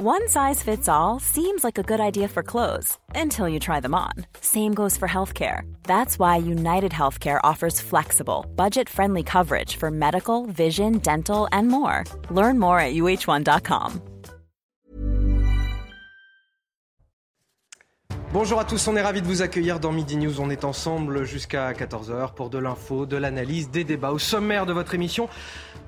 One size fits all seems like a good idea for clothes until you try them on. Same goes for healthcare. That's why United Healthcare offers flexible, budget friendly coverage for medical, vision, dental, and more. Learn more at uh1.com. Bonjour à tous, on est ravis de vous accueillir dans Midi News. On est ensemble jusqu'à 14h pour de l'info, de l'analyse, des débats. Au sommaire de votre émission,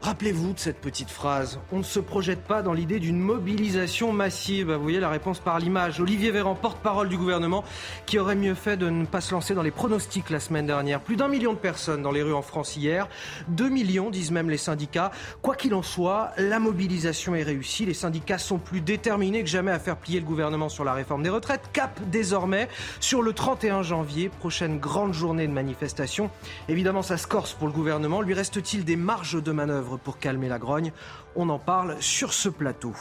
Rappelez-vous de cette petite phrase. On ne se projette pas dans l'idée d'une mobilisation massive. Vous voyez la réponse par l'image. Olivier Véran, porte-parole du gouvernement, qui aurait mieux fait de ne pas se lancer dans les pronostics la semaine dernière. Plus d'un million de personnes dans les rues en France hier. Deux millions, disent même les syndicats. Quoi qu'il en soit, la mobilisation est réussie. Les syndicats sont plus déterminés que jamais à faire plier le gouvernement sur la réforme des retraites. Cap désormais sur le 31 janvier, prochaine grande journée de manifestation. Évidemment, ça se corse pour le gouvernement. Lui reste-t-il des marges de manœuvre pour calmer la grogne. On en parle sur ce plateau.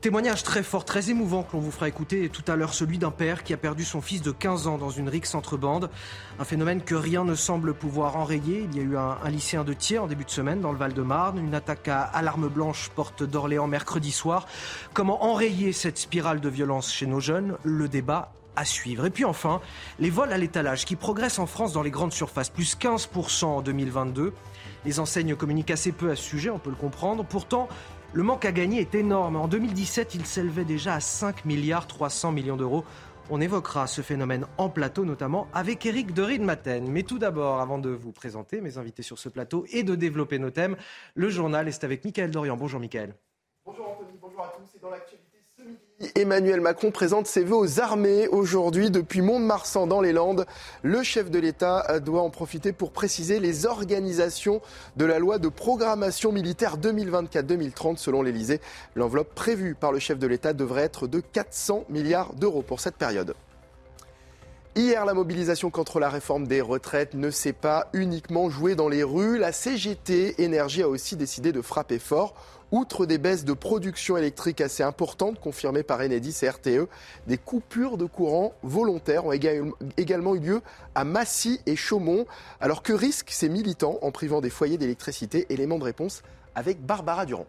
Témoignage très fort, très émouvant que l'on vous fera écouter tout à l'heure, celui d'un père qui a perdu son fils de 15 ans dans une rixe entre bandes. Un phénomène que rien ne semble pouvoir enrayer. Il y a eu un, lycéen de Thiers en début de semaine dans le Val-de-Marne, une attaque à alarme blanche porte d'Orléans mercredi soir. Comment enrayer cette spirale de violence chez nos jeunes? Le débat à suivre. Et puis enfin, les vols à l'étalage qui progressent en France dans les grandes surfaces, plus 15% en 2022. Les enseignes communiquent assez peu à ce sujet, on peut le comprendre. Pourtant, le manque à gagner est énorme. En 2017, il s'élevait déjà à 5 milliards 300 millions d'euros. On évoquera ce phénomène en plateau, notamment avec Eric de Maten. Mais tout d'abord, avant de vous présenter mes invités sur ce plateau et de développer nos thèmes, le journal est avec Mickaël Dorian. Bonjour Mickaël. Bonjour Anthony, bonjour à tous. Dans Emmanuel Macron présente ses vœux aux armées aujourd'hui depuis Mont-de-Marsan dans les Landes. Le chef de l'État doit en profiter pour préciser les organisations de la loi de programmation militaire 2024-2030 selon l'Elysée. L'enveloppe prévue par le chef de l'État devrait être de 400 milliards d'euros pour cette période. Hier, la mobilisation contre la réforme des retraites ne s'est pas uniquement jouée dans les rues. La CGT Énergie a aussi décidé de frapper fort. Outre des baisses de production électrique assez importantes confirmées par Enedis et RTE, des coupures de courant volontaires ont également eu lieu à Massy et Chaumont. Alors que risquent ces militants en privant des foyers d'électricité? Élément de réponse avec Barbara Durand.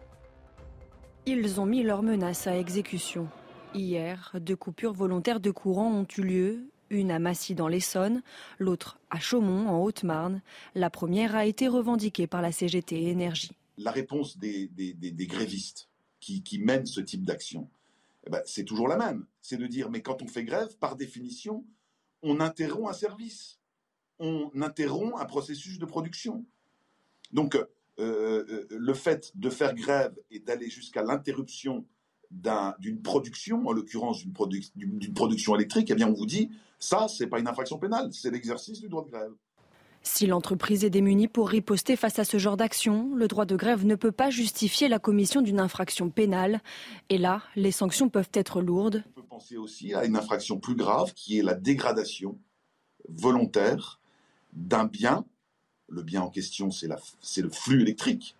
Ils ont mis leurs menaces à exécution. Hier, deux coupures volontaires de courant ont eu lieu une à Massy dans l'Essonne, l'autre à Chaumont en Haute-Marne. La première a été revendiquée par la CGT Énergie la réponse des, grévistes qui, mènent ce type d'action, eh ben, c'est toujours la même. C'est de dire, mais quand on fait grève, par définition, on interrompt un service, on interrompt un processus de production. Donc, euh, euh, le fait de faire grève et d'aller jusqu'à l'interruption d'une production, en l'occurrence d'une production électrique, eh bien, on vous dit, ça, c'est pas une infraction pénale, c'est l'exercice du droit de grève. Si l'entreprise est démunie pour riposter face à ce genre d'action, le droit de grève ne peut pas justifier la commission d'une infraction pénale. Et là, les sanctions peuvent être lourdes. On peut penser aussi à une infraction plus grave qui est la dégradation volontaire d'un bien. Le bien en question, c'est le flux électrique.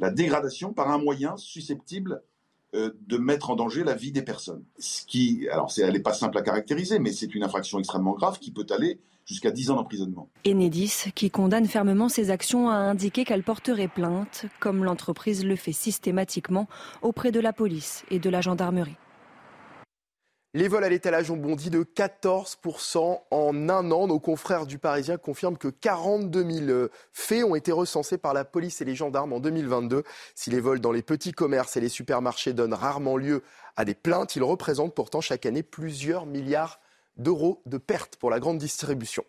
La dégradation par un moyen susceptible de mettre en danger la vie des personnes. Ce qui, alors, elle n'est pas simple à caractériser, mais c'est une infraction extrêmement grave qui peut aller jusqu'à 10 ans d'emprisonnement. Enedis, qui condamne fermement ces actions, a indiqué qu'elle porterait plainte, comme l'entreprise le fait systématiquement auprès de la police et de la gendarmerie. Les vols à l'étalage ont bondi de 14% en un an. Nos confrères du Parisien confirment que 42 000 faits ont été recensés par la police et les gendarmes en 2022. Si les vols dans les petits commerces et les supermarchés donnent rarement lieu à des plaintes, ils représentent pourtant chaque année plusieurs milliards d'euros de pertes pour la grande distribution.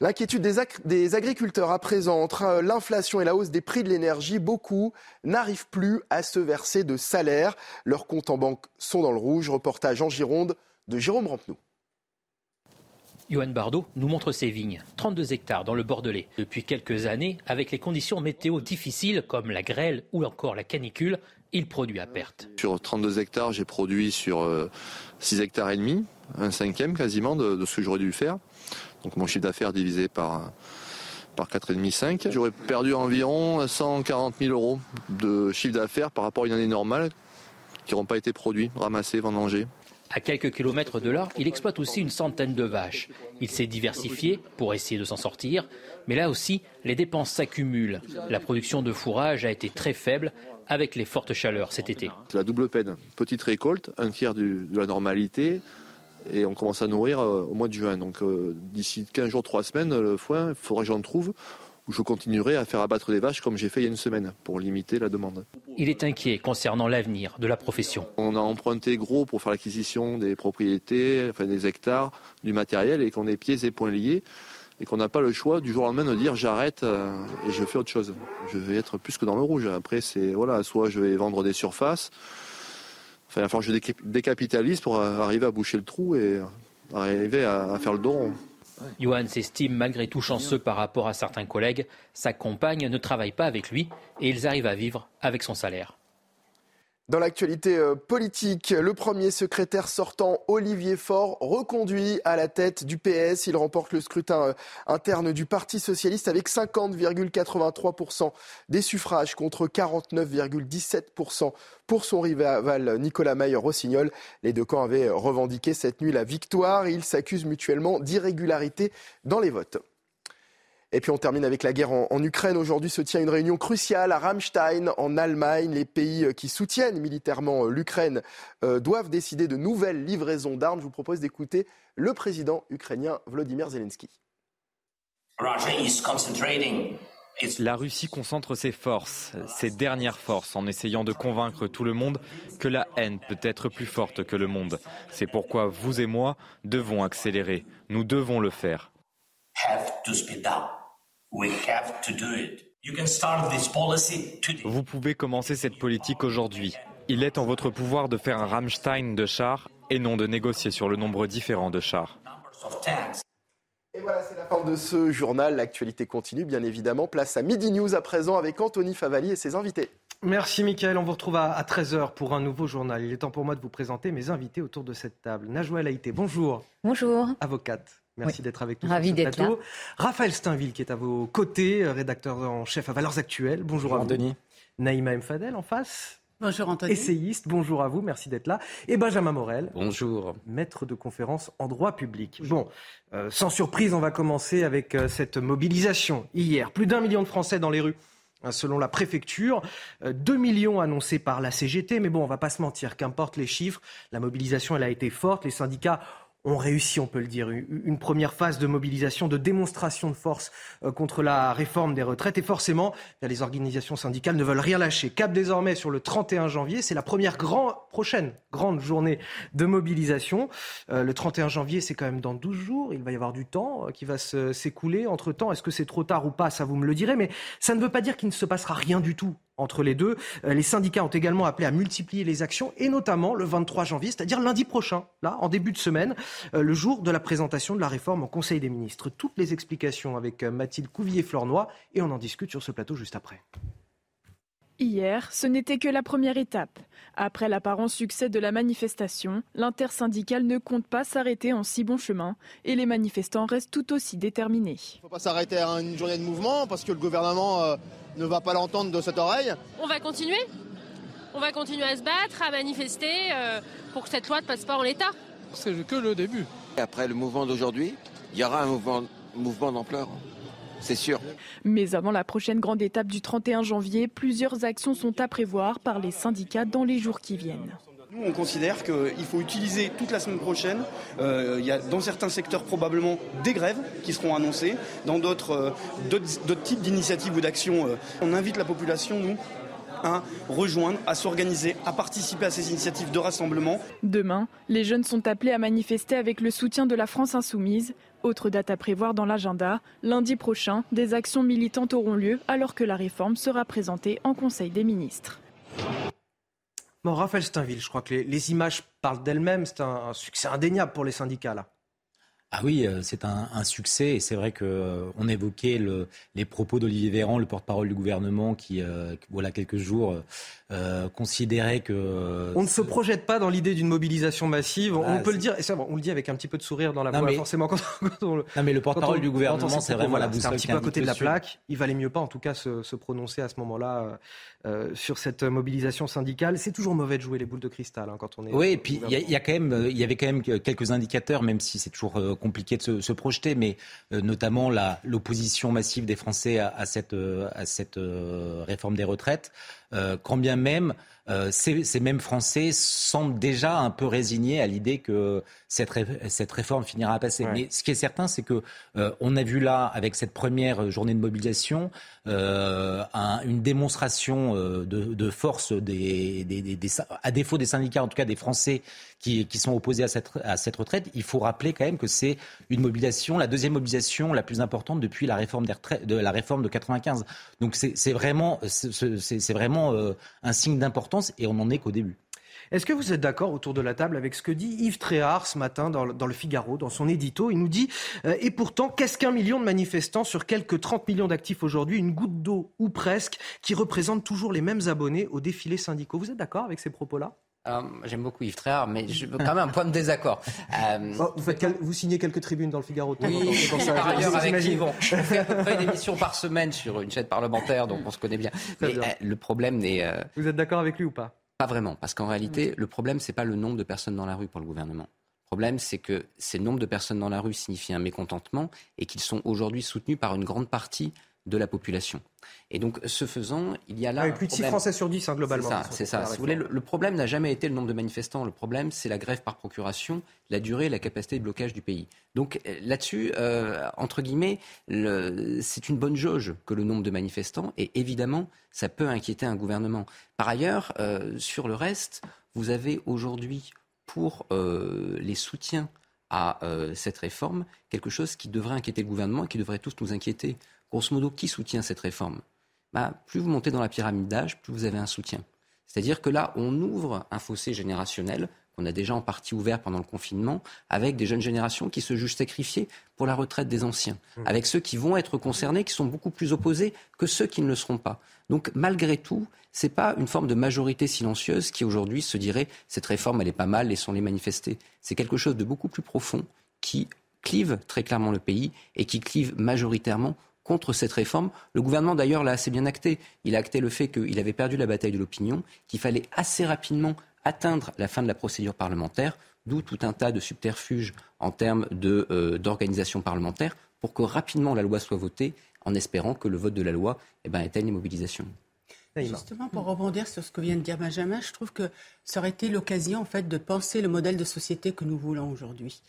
L'inquiétude des, agriculteurs à présent entre euh, l'inflation et la hausse des prix de l'énergie, beaucoup n'arrivent plus à se verser de salaire. Leurs comptes en banque sont dans le rouge. Reportage en Gironde de Jérôme Rampenou. Johan Bardot nous montre ses vignes, 32 hectares dans le Bordelais. Depuis quelques années, avec les conditions météo difficiles comme la grêle ou encore la canicule, il produit à perte. Sur 32 hectares, j'ai produit sur 6 euh, hectares et demi, un cinquième quasiment de, ce que j'aurais dû faire. Donc mon chiffre d'affaires divisé par, par 4,5, 5. J'aurais perdu environ 140 000 euros de chiffre d'affaires par rapport à une année normale qui n'auront pas été produits, ramassés, vendangés. À quelques kilomètres de là, il exploite aussi une centaine de vaches. Il s'est diversifié pour essayer de s'en sortir, mais là aussi, les dépenses s'accumulent. La production de fourrage a été très faible avec les fortes chaleurs cet été. La double peine. Petite récolte, un tiers de la normalité, et on commence à nourrir euh, au mois de juin. Donc euh, d'ici 15 jours, 3 semaines, le foin, il faudrait que j'en trouve où je continuerai à faire abattre des vaches comme j'ai fait il y a une semaine pour limiter la demande. Il est inquiet concernant l'avenir de la profession. On a emprunté gros pour faire l'acquisition des propriétés, enfin des hectares, du matériel et qu'on est pieds et poings liés et qu'on n'a pas le choix du jour au lendemain de dire j'arrête euh, et je fais autre chose. Je vais être plus que dans le rouge. Après, c'est voilà, soit je vais vendre des surfaces, il je décapitalise pour arriver à boucher le trou et arriver à, faire le dos Johan s'estime malgré tout chanceux par rapport à certains collègues. Sa compagne ne travaille pas avec lui et ils arrivent à vivre avec son salaire. Dans l'actualité euh, politique, le premier secrétaire sortant, Olivier Faure, reconduit à la tête du PS. Il remporte le scrutin euh, interne du Parti socialiste avec 50,83% des suffrages contre 49,17% pour son rival Nicolas Mayer-Rossignol. Les deux camps avaient revendiqué cette nuit la victoire. Ils s'accusent mutuellement d'irrégularité dans les votes. Et puis on termine avec la guerre en, Ukraine. Aujourd'hui se tient une réunion cruciale à Ramstein, en Allemagne. Les pays euh, qui soutiennent militairement euh, l'Ukraine euh, doivent décider de nouvelles livraisons d'armes. Je vous propose d'écouter le président ukrainien Vladimir Zelensky. La Russie concentre ses forces, ses dernières forces, en essayant de convaincre tout le monde que la haine peut être plus forte que le monde. C'est pourquoi vous et moi devons accélérer. Nous devons le faire. Vous pouvez commencer cette politique aujourd'hui. Il est en votre pouvoir de faire un Rammstein de chars et non de négocier sur le nombre différent de chars. Et voilà, c'est la fin de ce journal. L'actualité continue, bien évidemment. Place à Midi News à présent avec Anthony Favali et ses invités. Merci Mickaël, on vous retrouve à 13h pour un nouveau journal. Il est temps pour moi de vous présenter mes invités autour de cette table. Najwa Haïté, bonjour. Bonjour. Avocate. Merci d'être avec nous Ravi sur ce plateau. Raphaël Steinville qui est à vos côtés, euh, rédacteur en chef à Valeurs Actuelles. Bonjour, à vous. Denis. Naïma M. Fadel en face. Bonjour Anthony. Essayiste, bonjour à vous, merci d'être là. Et Benjamin Morel. Bonjour. Maître de conférence en droit public. Bon, euh, sans surprise, on va commencer avec euh, cette mobilisation. Hier, plus d'un million de Français dans les rues hein, selon la préfecture. 2 millions annoncés par la CGT, mais bon, on va pas se mentir, qu'importe les chiffres, la mobilisation, elle a été forte. Les syndicats ont réussi, on peut le dire, une première phase de mobilisation, de démonstration de force euh, contre la réforme des retraites. Et forcément, les organisations syndicales ne veulent rien lâcher. Cap désormais sur le 31 janvier, c'est la première prochaine grande journée de mobilisation. Euh, le 31 janvier, c'est quand même dans 12 jours. Il va y avoir du temps euh, qui va s'écouler. Entre-temps, est-ce que c'est trop tard ou pas? Ça, vous me le direz. Mais ça ne veut pas dire qu'il ne se passera rien du tout entre les deux. Euh, les syndicats ont également appelé à multiplier les actions, et notamment le 23 janvier, c'est-à-dire lundi prochain, là, en début de semaine, euh, le jour de la présentation de la réforme au Conseil des ministres. Toutes les explications avec euh, Mathilde Couvillier-Flornois, et on en discute sur ce plateau juste après. Hier, ce n'était que la première étape. Après l'apparent succès de la manifestation, l'intersyndicale ne compte pas s'arrêter en si bon chemin et les manifestants restent tout aussi déterminés. Il ne faut pas s'arrêter à une journée de mouvement parce que le gouvernement ne va pas l'entendre de cette oreille. On va continuer. On va continuer à se battre, à manifester euh, pour que cette loi ne passe pas en l'état. C'est que le début. Après le mouvement d'aujourd'hui, il y aura un mouvement, mouvement d'ampleur. C'est sûr. Mais avant la prochaine grande étape du 31 janvier, plusieurs actions sont à prévoir par les syndicats dans les jours qui viennent. Nous, on considère qu'il faut utiliser toute la semaine prochaine. Euh, il y a dans certains secteurs probablement des grèves qui seront annoncées, dans d'autres euh, types d'initiatives ou d'actions. Euh, on invite la population, nous, à rejoindre, à s'organiser, à participer à ces initiatives de rassemblement. Demain, les jeunes sont appelés à manifester avec le soutien de la France insoumise. Autre date à prévoir dans l'agenda, lundi prochain, des actions militantes auront lieu alors que la réforme sera présentée en Conseil des ministres. Raphaël Steinville, je crois que les, images parlent d'elles-mêmes. C'est un, succès indéniable pour les syndicats, là. Ah oui, euh, c'est un, succès. Et c'est vrai que euh, on évoquait le, les propos d'Olivier Véran, le porte-parole du gouvernement, qui euh, voilà quelques jours considérait que on ne se projette pas dans l'idée d'une mobilisation massive. on ah, peut le dire, et ça, on le dit avec un petit peu de sourire dans la voix, forcément quand, on. Non mais le porte-parole du gouvernement, c'est vraiment la boussole. un petit peu à côté de la plaque. Il valait mieux pas, en tout cas, se, se prononcer à ce moment-là sur cette mobilisation syndicale. C'est toujours mauvais de jouer les boules de cristal hein, quand on est. Oui, et puis il y, y, a quand même, il y avait quand même quelques indicateurs, même si c'est toujours compliqué de se, projeter, mais euh, notamment l'opposition massive des Français à, cette, à cette euh, réforme des retraites, euh, quand bien même euh, ces, ces, mêmes Français semblent déjà un peu résignés à l'idée que cette, cette, réforme finira à passer. Mais ce qui est certain, c'est que euh, on a vu là, avec cette première journée de mobilisation, euh, un, une démonstration de, de, force des, des, des, à défaut des syndicats, en tout cas des Français qui, qui sont opposés à cette, à cette retraite. Il faut rappeler quand même que c'est une mobilisation, la deuxième mobilisation la plus importante depuis la réforme des retraites, de la réforme de 95. Donc c'est vraiment, c'est vraiment un signe d'importance et on n'en est qu'au début. Est-ce que vous êtes d'accord autour de la table avec ce que dit Yves Tréhard ce matin dans, le Figaro, dans son édito? Il nous dit euh, Et pourtant, qu'est-ce qu'un million de manifestants sur quelques 30 millions d'actifs aujourd'hui? Une goutte d'eau ou presque, qui représente toujours les mêmes abonnés aux défilés syndicaux. Vous êtes d'accord avec ces propos-là? J'aime beaucoup Yves Tréhard, mais je veux quand même un point de désaccord. Euh, vous, faites vous, signez quelques tribunes dans le Figaro. Oui, par ailleurs, avec Yves, on fait à peu près une émission par semaine sur une chaîne parlementaire, donc on se connaît bien. Mais le problème n'est... Vous êtes d'accord avec lui ou pas? Pas vraiment, parce qu'en réalité, le problème, ce n'est pas le nombre de personnes dans la rue pour le gouvernement. Le problème, c'est que ces nombres de personnes dans la rue signifient un mécontentement et qu'ils sont aujourd'hui soutenus par une grande partie de la population. Et donc, ce faisant, il y a là. Ah, plus de 6 Français sur 10, hein, globalement. C'est ça, Si vous voulez, le, problème n'a jamais été le nombre de manifestants. Le problème, c'est la grève par procuration, la durée et la capacité de blocage du pays. Donc, euh, là-dessus, euh, entre guillemets, c'est une bonne jauge que le nombre de manifestants. Et évidemment, ça peut inquiéter un gouvernement. Par ailleurs, euh, sur le reste, vous avez aujourd'hui, pour les soutiens à cette réforme, quelque chose qui devrait inquiéter le gouvernement et qui devrait tous nous inquiéter. Grosso modo, qui soutient cette réforme? Bah, Plus vous montez dans la pyramide d'âge, plus vous avez un soutien. C'est-à-dire que là, on ouvre un fossé générationnel qu'on a déjà en partie ouvert pendant le confinement, avec des jeunes générations qui se jugent sacrifiées pour la retraite des anciens, mmh. avec ceux qui vont être concernés, qui sont beaucoup plus opposés que ceux qui ne le seront pas. Donc, malgré tout, ce n'est pas une forme de majorité silencieuse qui aujourd'hui se dirait cette réforme, elle est pas mal, laissons-les manifester. C'est quelque chose de beaucoup plus profond qui clive très clairement le pays et qui clive majoritairement contre cette réforme. Le gouvernement, d'ailleurs, l'a assez bien acté. Il a acté le fait qu'il avait perdu la bataille de l'opinion, qu'il fallait assez rapidement atteindre la fin de la procédure parlementaire, d'où tout un tas de subterfuges en termes euh, d'organisation parlementaire, pour que rapidement la loi soit votée, en espérant que le vote de la loi eh ben, éteigne les mobilisations. Justement, pour rebondir sur ce que vient de dire Benjamin, je trouve que ça aurait été l'occasion en fait de penser le modèle de société que nous voulons aujourd'hui.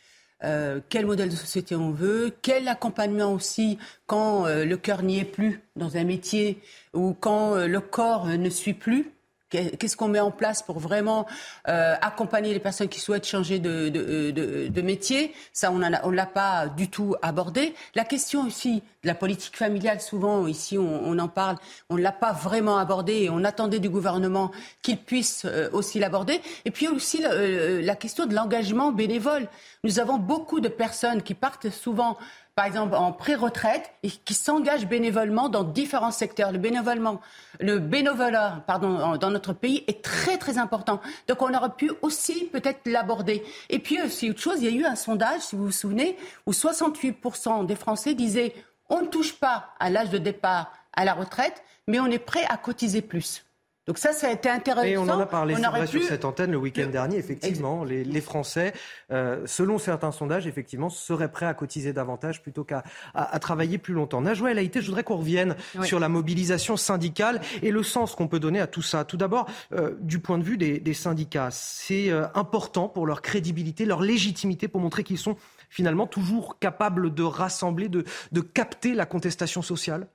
Euh, quel modèle de société on veut, quel accompagnement aussi quand euh, le cœur n'y est plus dans un métier ou quand euh, le corps ne suit plus. Qu'est-ce qu'on met en place pour vraiment euh, accompagner les personnes qui souhaitent changer de, de, de, de métier? Ça, on ne l'a pas du tout abordé. La question aussi de la politique familiale, souvent ici on, en parle, on ne l'a pas vraiment abordé et on attendait du gouvernement qu'il puisse euh, aussi l'aborder. Et puis aussi euh, la question de l'engagement bénévole. Nous avons beaucoup de personnes qui partent souvent par exemple en pré-retraite, et qui s'engagent bénévolement dans différents secteurs. Le bénévolat, pardon, dans notre pays est très très important. Donc on aurait pu aussi peut-être l'aborder. Et puis aussi autre chose, il y a eu un sondage, si vous vous souvenez, où 68% des Français disaient on ne touche pas à l'âge de départ à la retraite, mais on est prêt à cotiser plus. Donc ça, ça a été intéressant. Et on en a parlé vrai, sur cette antenne le week-end dernier. Effectivement, les, les, Français, euh, selon certains sondages, effectivement, seraient prêts à cotiser davantage plutôt qu'à à, à travailler plus longtemps. Najwa El Haïté, je voudrais qu'on revienne sur la mobilisation syndicale et le sens qu'on peut donner à tout ça. Tout d'abord, euh, du point de vue des, des syndicats, c'est euh, important pour leur crédibilité, leur légitimité, pour montrer qu'ils sont finalement toujours capables de rassembler, de, de capter la contestation sociale?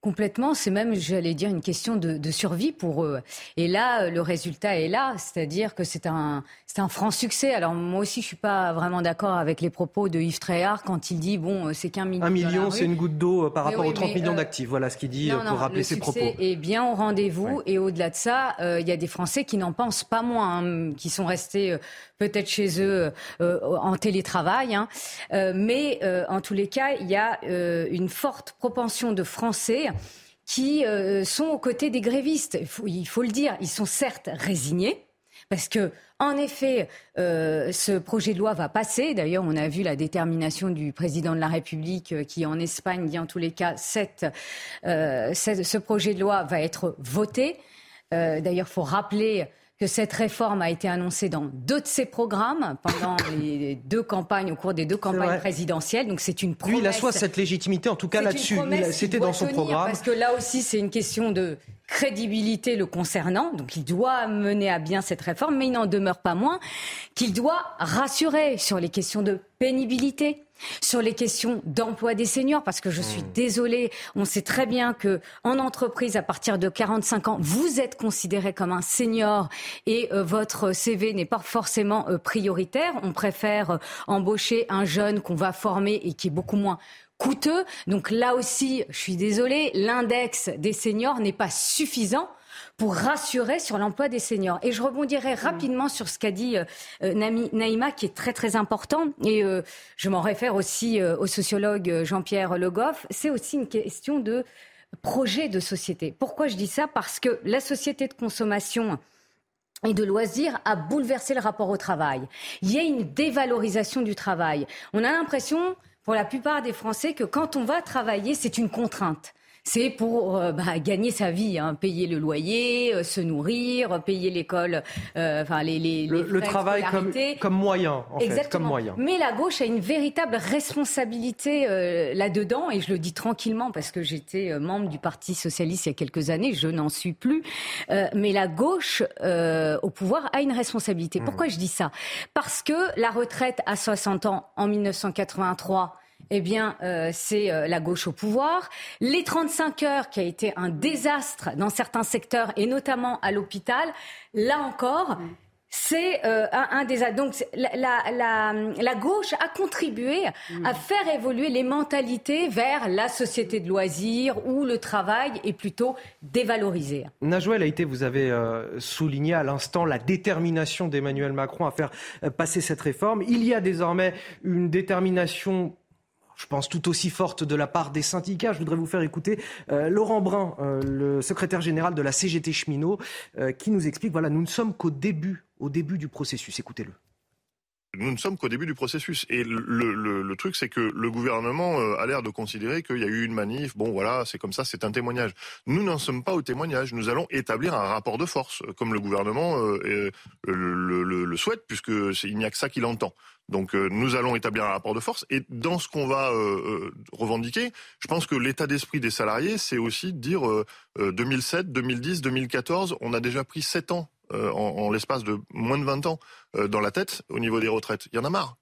Complètement, c'est même, j'allais dire, une question de, survie pour eux. Et là, le résultat est là, c'est-à-dire que c'est un, c'est un franc succès. Alors moi aussi, je suis pas vraiment d'accord avec les propos de Yves Tréhard quand il dit bon, c'est qu'un million. Un million, c'est une goutte d'eau euh, par rapport aux 30 millions euh, d'actifs. Voilà ce qu'il dit euh, pour rappeler ses propos. est bien au rendez-vous. Et au-delà de ça, il y a des Français qui n'en pensent pas moins, hein, qui sont restés peut-être chez eux en télétravail. Hein. mais en tous les cas, il y a une forte propension de Français qui euh, sont aux côtés des grévistes. Il faut, le dire, ils sont certes résignés. Parce que, en effet, euh, ce projet de loi va passer. D'ailleurs, on a vu la détermination du président de la République euh, qui, en Espagne, dit en tous les cas, ce projet de loi va être voté. D'ailleurs, il faut rappeler que cette réforme a été annoncée dans deux de ses programmes pendant les deux campagnes, au cours des deux campagnes présidentielles. Donc c'est une promesse. Lui, il assoit cette légitimité, en tout cas là-dessus. C'était dans son programme. Parce que là aussi, c'est une question de crédibilité le concernant. Donc il doit mener à bien cette réforme, mais il n'en demeure pas moins qu'il doit rassurer sur les questions de pénibilité, sur les questions d'emploi des seniors, parce que je suis mmh. désolée, on sait très bien que en entreprise, à partir de 45 ans, vous êtes considéré comme un senior et euh, votre CV n'est pas forcément euh, prioritaire. On préfère euh, embaucher un jeune qu'on va former et qui est beaucoup moins coûteux. Donc là aussi, je suis désolée, l'index des seniors n'est pas suffisant pour rassurer sur l'emploi des seniors. Et je rebondirai mm. rapidement sur ce qu'a dit euh, euh, Naïma, qui est très très important. Et euh, je m'en réfère aussi au sociologue Jean-Pierre Le Goff. C'est aussi une question de projet de société. Pourquoi je dis ça? Parce que la société de consommation et de loisirs a bouleversé le rapport au travail. Il y a une dévalorisation du travail. On a l'impression, pour la plupart des Français, que quand on va travailler, c'est une contrainte c'est pour euh, bah, gagner sa vie, hein, payer le loyer, euh, se nourrir, payer l'école, euh, enfin les, les, le, travail comme, comme moyen, en Exactement. fait, comme moyen. Mais la gauche a une véritable responsabilité là-dedans, et je le dis tranquillement parce que j'étais membre du Parti socialiste il y a quelques années, je n'en suis plus. mais la gauche au pouvoir a une responsabilité. Pourquoi mmh. je dis ça? Parce que la retraite à 60 ans en 1983 eh bien, euh, c'est euh, la gauche au pouvoir. Les 35 heures, qui a été un désastre dans certains secteurs, et notamment à l'hôpital, là encore, c'est euh, un, des... Donc, la, gauche a contribué à faire évoluer les mentalités vers la société de loisirs où le travail est plutôt dévalorisé. Najouel a été, vous avez souligné à l'instant la détermination d'Emmanuel Macron à faire passer cette réforme. Il y a désormais une détermination je pense, tout aussi forte de la part des syndicats. Je voudrais vous faire écouter euh, Laurent Brun, euh, le secrétaire général de la CGT Cheminot, euh, qui nous explique, voilà, nous ne sommes qu'au début, au début du processus. Écoutez-le. Nous ne sommes qu'au début du processus. Et le, truc, c'est que le gouvernement a l'air de considérer qu'il y a eu une manif, bon voilà, c'est comme ça, c'est un témoignage. Nous n'en sommes pas au témoignage. Nous allons établir un rapport de force, comme le gouvernement le, le, souhaite, puisqu'il n'y a que ça qu'il entend. Donc euh, nous allons établir un rapport de force et dans ce qu'on va euh, euh, revendiquer, je pense que l'état d'esprit des salariés, c'est aussi de dire 2007, 2010, 2014, on a déjà pris 7 ans en, l'espace de moins de 20 ans dans la tête au niveau des retraites. Il y en a marre.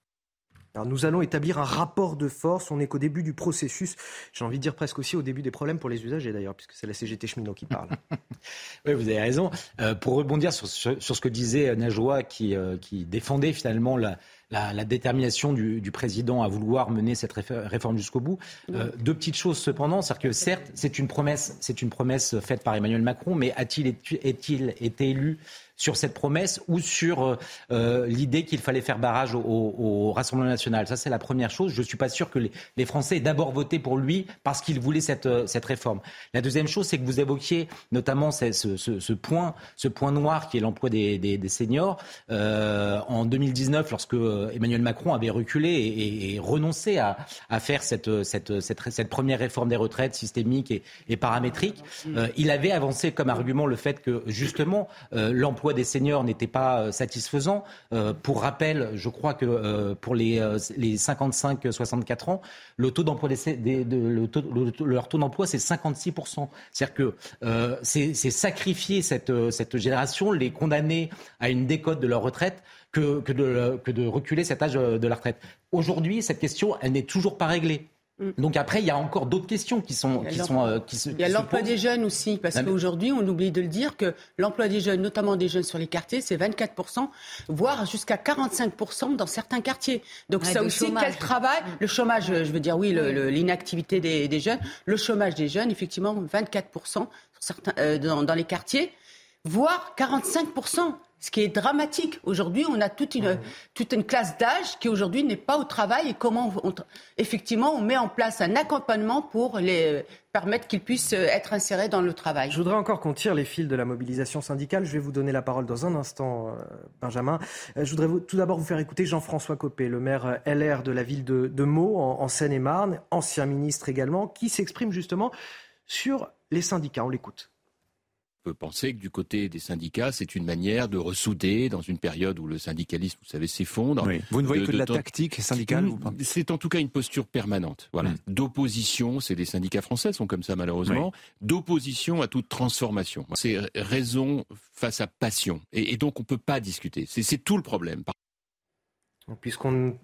Alors nous allons établir un rapport de force. On n'est qu'au début du processus. J'ai envie de dire presque aussi au début des problèmes pour les usagers d'ailleurs, puisque c'est la CGT cheminot qui parle. oui, vous avez raison. pour rebondir sur, ce que disait Najwa, qui, qui défendait finalement la, la, détermination du, président à vouloir mener cette réforme jusqu'au bout. Euh, deux petites choses cependant, c'est-à-dire que certes, c'est une promesse, c'est une promesse faite par Emmanuel Macron, mais a-t-il été élu sur cette promesse ou sur euh, euh, l'idée qu'il fallait faire barrage au, Rassemblement national. Ça, c'est la première chose. Je ne suis pas sûr que les, Français aient d'abord voté pour lui parce qu'ils voulaient cette, euh, cette réforme. La deuxième chose, c'est que vous évoquiez notamment ce, ce, point, ce point noir qui est l'emploi des, des, seniors. en 2019, lorsque Emmanuel Macron avait reculé et, renoncé à, à faire cette, cette, cette, cette, première réforme des retraites systémique et, et paramétrique, il avait avancé comme argument le fait que justement l'emploi des seniors n'était pas euh, satisfaisant. Euh, pour rappel, je crois que euh, pour les, les 55-64 ans, le taux d'emploi de, leur taux d'emploi, c'est 56%. C'est-à-dire que c'est sacrifier cette, cette génération, les condamner à une décote de leur retraite que, que, de, que de reculer cet âge de la retraite. Aujourd'hui, cette question, elle n'est toujours pas réglée. Mm. Donc après, il y a encore d'autres questions qui sont qui sont euh, qui se. Il y a l'emploi des jeunes aussi, parce qu'aujourd'hui, on oublie de le dire que l'emploi des jeunes, notamment des jeunes sur les quartiers, c'est 24 voire jusqu'à 45 dans certains quartiers. Donc ça aussi, quel travail mm. Le chômage, je veux dire, oui, l'inactivité des, des, jeunes, le chômage des jeunes, effectivement, 24 sur certains, euh, dans, dans les quartiers, voire 45 ce qui est dramatique. Aujourd'hui, on a toute une, classe d'âge qui aujourd'hui n'est pas au travail et comment effectivement on met en place un accompagnement pour les permettre qu'ils puissent être insérés dans le travail. Je voudrais encore qu'on tire les fils de la mobilisation syndicale. Je vais vous donner la parole dans un instant, euh, Benjamin. Euh, je voudrais tout d'abord vous faire écouter Jean-François Copé, le maire euh, LR de la ville de, Meaux, en Seine-et-Marne, ancien ministre également, qui s'exprime justement sur les syndicats. On l'écoute peut penser que du côté des syndicats, c'est une manière de ressouder dans une période où le syndicalisme, vous savez, s'effondre. Vous ne voyez que de, la tactique syndicale C'est en tout cas une posture permanente. Voilà. Mm. D'opposition, c'est des syndicats français sont comme ça malheureusement, d'opposition à toute transformation. C'est raison face à passion. Et, et donc on ne peut pas discuter. C'est tout le problème. Puisqu'on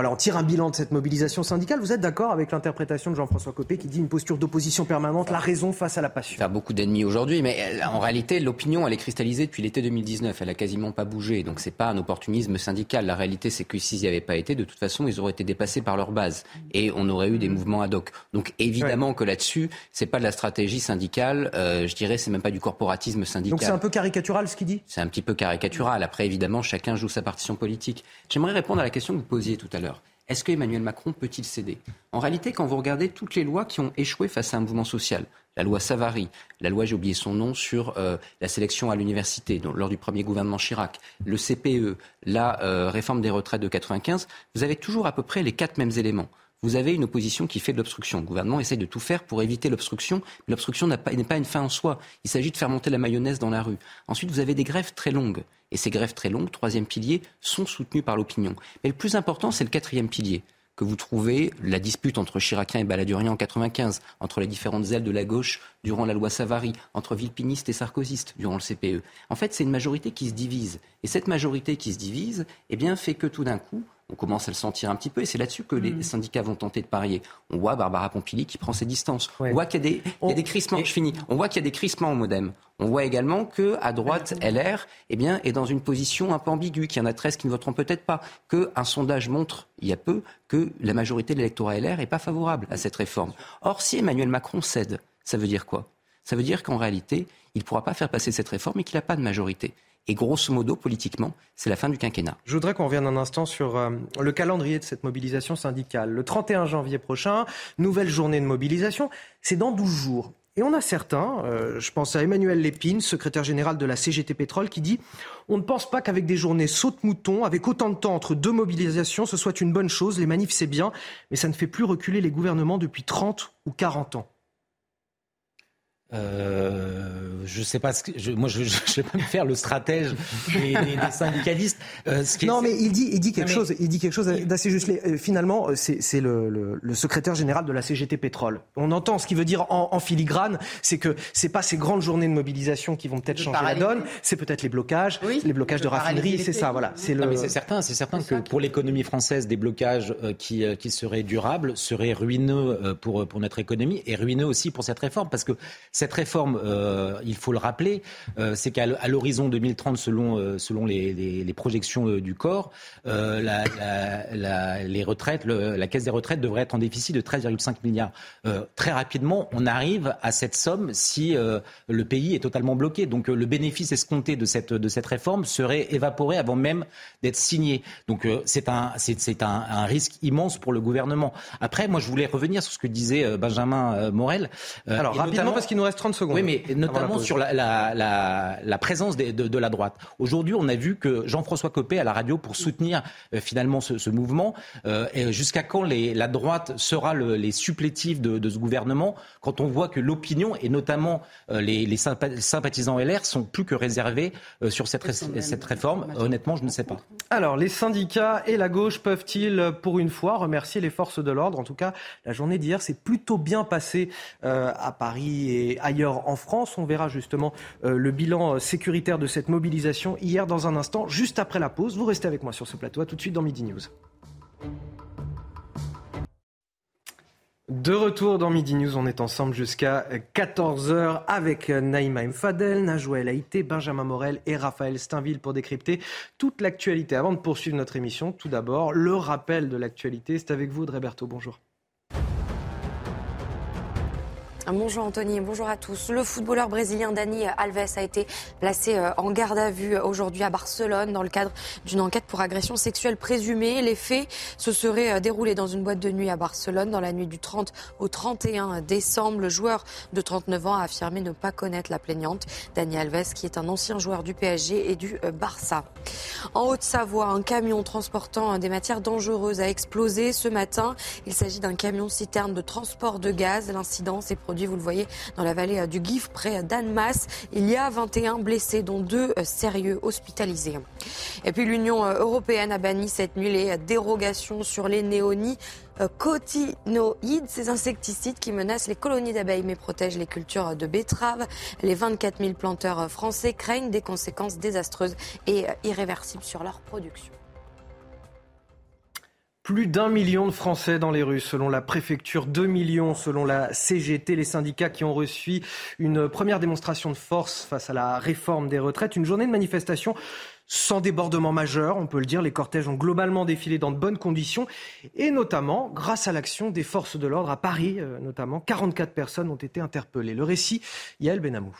voilà, on tire un bilan de cette mobilisation syndicale. Vous êtes d'accord avec l'interprétation de Jean-François Copé qui dit une posture d'opposition permanente, la raison face à la passion Il y a beaucoup d'ennemis aujourd'hui, mais euh, en réalité, l'opinion, elle est cristallisée depuis l'été 2019. Elle a quasiment pas bougé. Donc c'est pas un opportunisme syndical. La réalité, c'est que s'ils n'y avaient pas été, de toute façon, ils auraient été dépassés par leur base. Et on aurait eu des mouvements ad hoc. Donc évidemment que là-dessus, c'est pas de la stratégie syndicale. Euh, je dirais, c'est même pas du corporatisme syndical. Donc c'est un peu caricatural ce qu'il dit? C'est un petit peu caricatural. Après, évidemment, chacun joue sa partition politique. J'aimerais répondre à la question que vous posiez tout à l'heure. Est-ce que Emmanuel Macron peut-il céder? En réalité, quand vous regardez toutes les lois qui ont échoué face à un mouvement social, la loi Savary, la loi, j'ai oublié son nom, sur euh, la sélection à l'université lors du premier gouvernement Chirac, le CPE, la euh, réforme des retraites de 95, vous avez toujours à peu près les quatre mêmes éléments vous avez une opposition qui fait de l'obstruction. Le gouvernement essaye de tout faire pour éviter l'obstruction, l'obstruction n'est pas, une fin en soi. Il s'agit de faire monter la mayonnaise dans la rue. Ensuite, vous avez des grèves très longues. Et ces grèves très longues, troisième pilier, sont soutenues par l'opinion. Mais le plus important, c'est le quatrième pilier que vous trouvez la dispute entre Chiracien et Baladurien en 95, entre les différentes ailes de la gauche durant la loi Savary, entre Villepiniste et Sarkozyste durant le CPE. En fait, c'est une majorité qui se divise. Et cette majorité qui se divise, eh bien, fait que tout d'un coup, on commence à le sentir un petit peu, et c'est là-dessus que les mm. syndicats vont tenter de parier. On voit Barbara Pompili qui prend ses distances. On voit qu'il y a des, crissements. Je finis. On voit qu'il y a des crissements au MoDem. On voit également que à droite, LR, eh bien, est dans une position un peu ambiguë, qu'il y en a 13 qui ne voteront peut-être pas. Qu'un sondage montre, il y a peu, que la majorité de l'électorat LR n'est pas favorable à cette réforme. Or, si Emmanuel Macron cède, ça veut dire quoi? Ça veut dire qu'en réalité, il ne pourra pas faire passer cette réforme et qu'il n'a pas de majorité. Et grosso modo, politiquement, c'est la fin du quinquennat. Je voudrais qu'on revienne un instant sur euh, le calendrier de cette mobilisation syndicale. Le 31 janvier prochain, nouvelle journée de mobilisation, c'est dans 12 jours. Et on a certains, euh, je pense à Emmanuel Lépine, secrétaire général de la CGT Pétrole, qui dit On ne pense pas qu'avec des journées saute-mouton, avec autant de temps entre deux mobilisations, ce soit une bonne chose. Les manifs, c'est bien, mais ça ne fait plus reculer les gouvernements depuis 30 ou 40 ans. Euh, je sais pas ce que je, moi je, je, je, vais pas me faire le stratège des, des, des syndicalistes. Euh, ce qui non, mais il dit il dit quelque mais, chose il dit quelque chose d'assez juste. Euh, finalement, euh, c'est le, le, le, secrétaire général de la CGT Pétrole. On entend ce qu'il veut dire en, en filigrane, c'est que c'est pas ces grandes journées de mobilisation qui vont peut-être changer la donne, c'est peut-être les blocages, oui, les blocages de raffineries, c'est ça, voilà. C'est le. C'est certain, c'est certain que pour l'économie française, des blocages qui qui seraient durables seraient ruineux pour pour notre économie et ruineux aussi pour cette réforme parce que cette réforme, euh, il faut le rappeler, euh, c'est qu'à l'horizon 2030, selon, euh, selon les, les, les, projections du corps, la, la, la, les retraites, le, la caisse des retraites devrait être en déficit de 13,5 milliards. très rapidement, on arrive à cette somme si le pays est totalement bloqué. Donc le bénéfice escompté de cette, de cette réforme serait évaporé avant même d'être signé. Donc c'est un, c'est un, un, risque immense pour le gouvernement. Après, moi, je voulais revenir sur ce que disait Benjamin Morel. Alors rapidement, parce qu'il nous reste 30 secondes. Oui, mais notamment sur la, la, la, la présence de, de, de, la droite. Aujourd'hui, on a vu que Jean-François Copé à la radio pour soutenir euh, finalement ce, ce mouvement. Euh, Jusqu'à quand les, la droite sera le, les supplétifs de, de, ce gouvernement quand on voit que l'opinion et notamment euh, les, les, sympathisants LR sont plus que réservés euh, sur cette, ré, cette réforme? Honnêtement, je ne sais pas. Alors, les syndicats et la gauche peuvent-ils, pour une fois, remercier les forces de l'ordre? En tout cas, la journée d'hier s'est plutôt bien passée euh, à Paris et ailleurs en France. On verra justement euh, le bilan euh, sécuritaire de cette mobilisation hier dans un instant, juste après la pause. Vous restez avec moi sur ce plateau. tout de suite dans Midi News. De retour dans Midi News, on est ensemble jusqu'à 14h avec Naïma Mfadel, Najouel Haïté, Benjamin Morel et Raphaël Steinville pour décrypter toute l'actualité. Avant de poursuivre notre émission, tout d'abord, le rappel de l'actualité. C'est avec vous, Dreberto. Bonjour. Bonjour Anthony, bonjour à tous. Le footballeur brésilien Dani Alves a été placé euh, en garde à vue aujourd'hui à Barcelone dans le cadre d'une enquête pour agression sexuelle présumée. Les faits se seraient euh, déroulés dans une boîte de nuit à Barcelone dans la nuit du 30 au 31 décembre. Le joueur de 39 ans a affirmé ne pas connaître la plaignante. Dani Alves, qui est un ancien joueur du PSG et du euh, Barça. En Haute-Savoie, un camion transportant des matières dangereuses a explosé ce matin. Il s'agit d'un camion citerne de transport de gaz. L'incident s'est vous le voyez, dans la vallée euh, du Gif, près d'Annemasse. Il y a 21 blessés, dont deux euh, sérieux hospitalisés. Et puis l'Union euh, européenne a banni cette nuit les dérogations sur les néonies cotinoïdes, ces insecticides qui menacent les colonies d'abeilles mais protègent les cultures de betteraves. Les 24 000 planteurs français craignent des conséquences désastreuses et irréversibles sur leur production. Plus d'un million de Français dans les rues, selon la préfecture, deux millions selon la CGT, les syndicats qui ont reçu une première démonstration de force face à la réforme des retraites, une journée de manifestation sans débordement majeur, on peut le dire. Les cortèges ont globalement défilé dans de bonnes conditions et notamment grâce à l'action des forces de l'ordre à Paris, euh, notamment 44 personnes ont été interpellées. Le récit, Yael Benamou.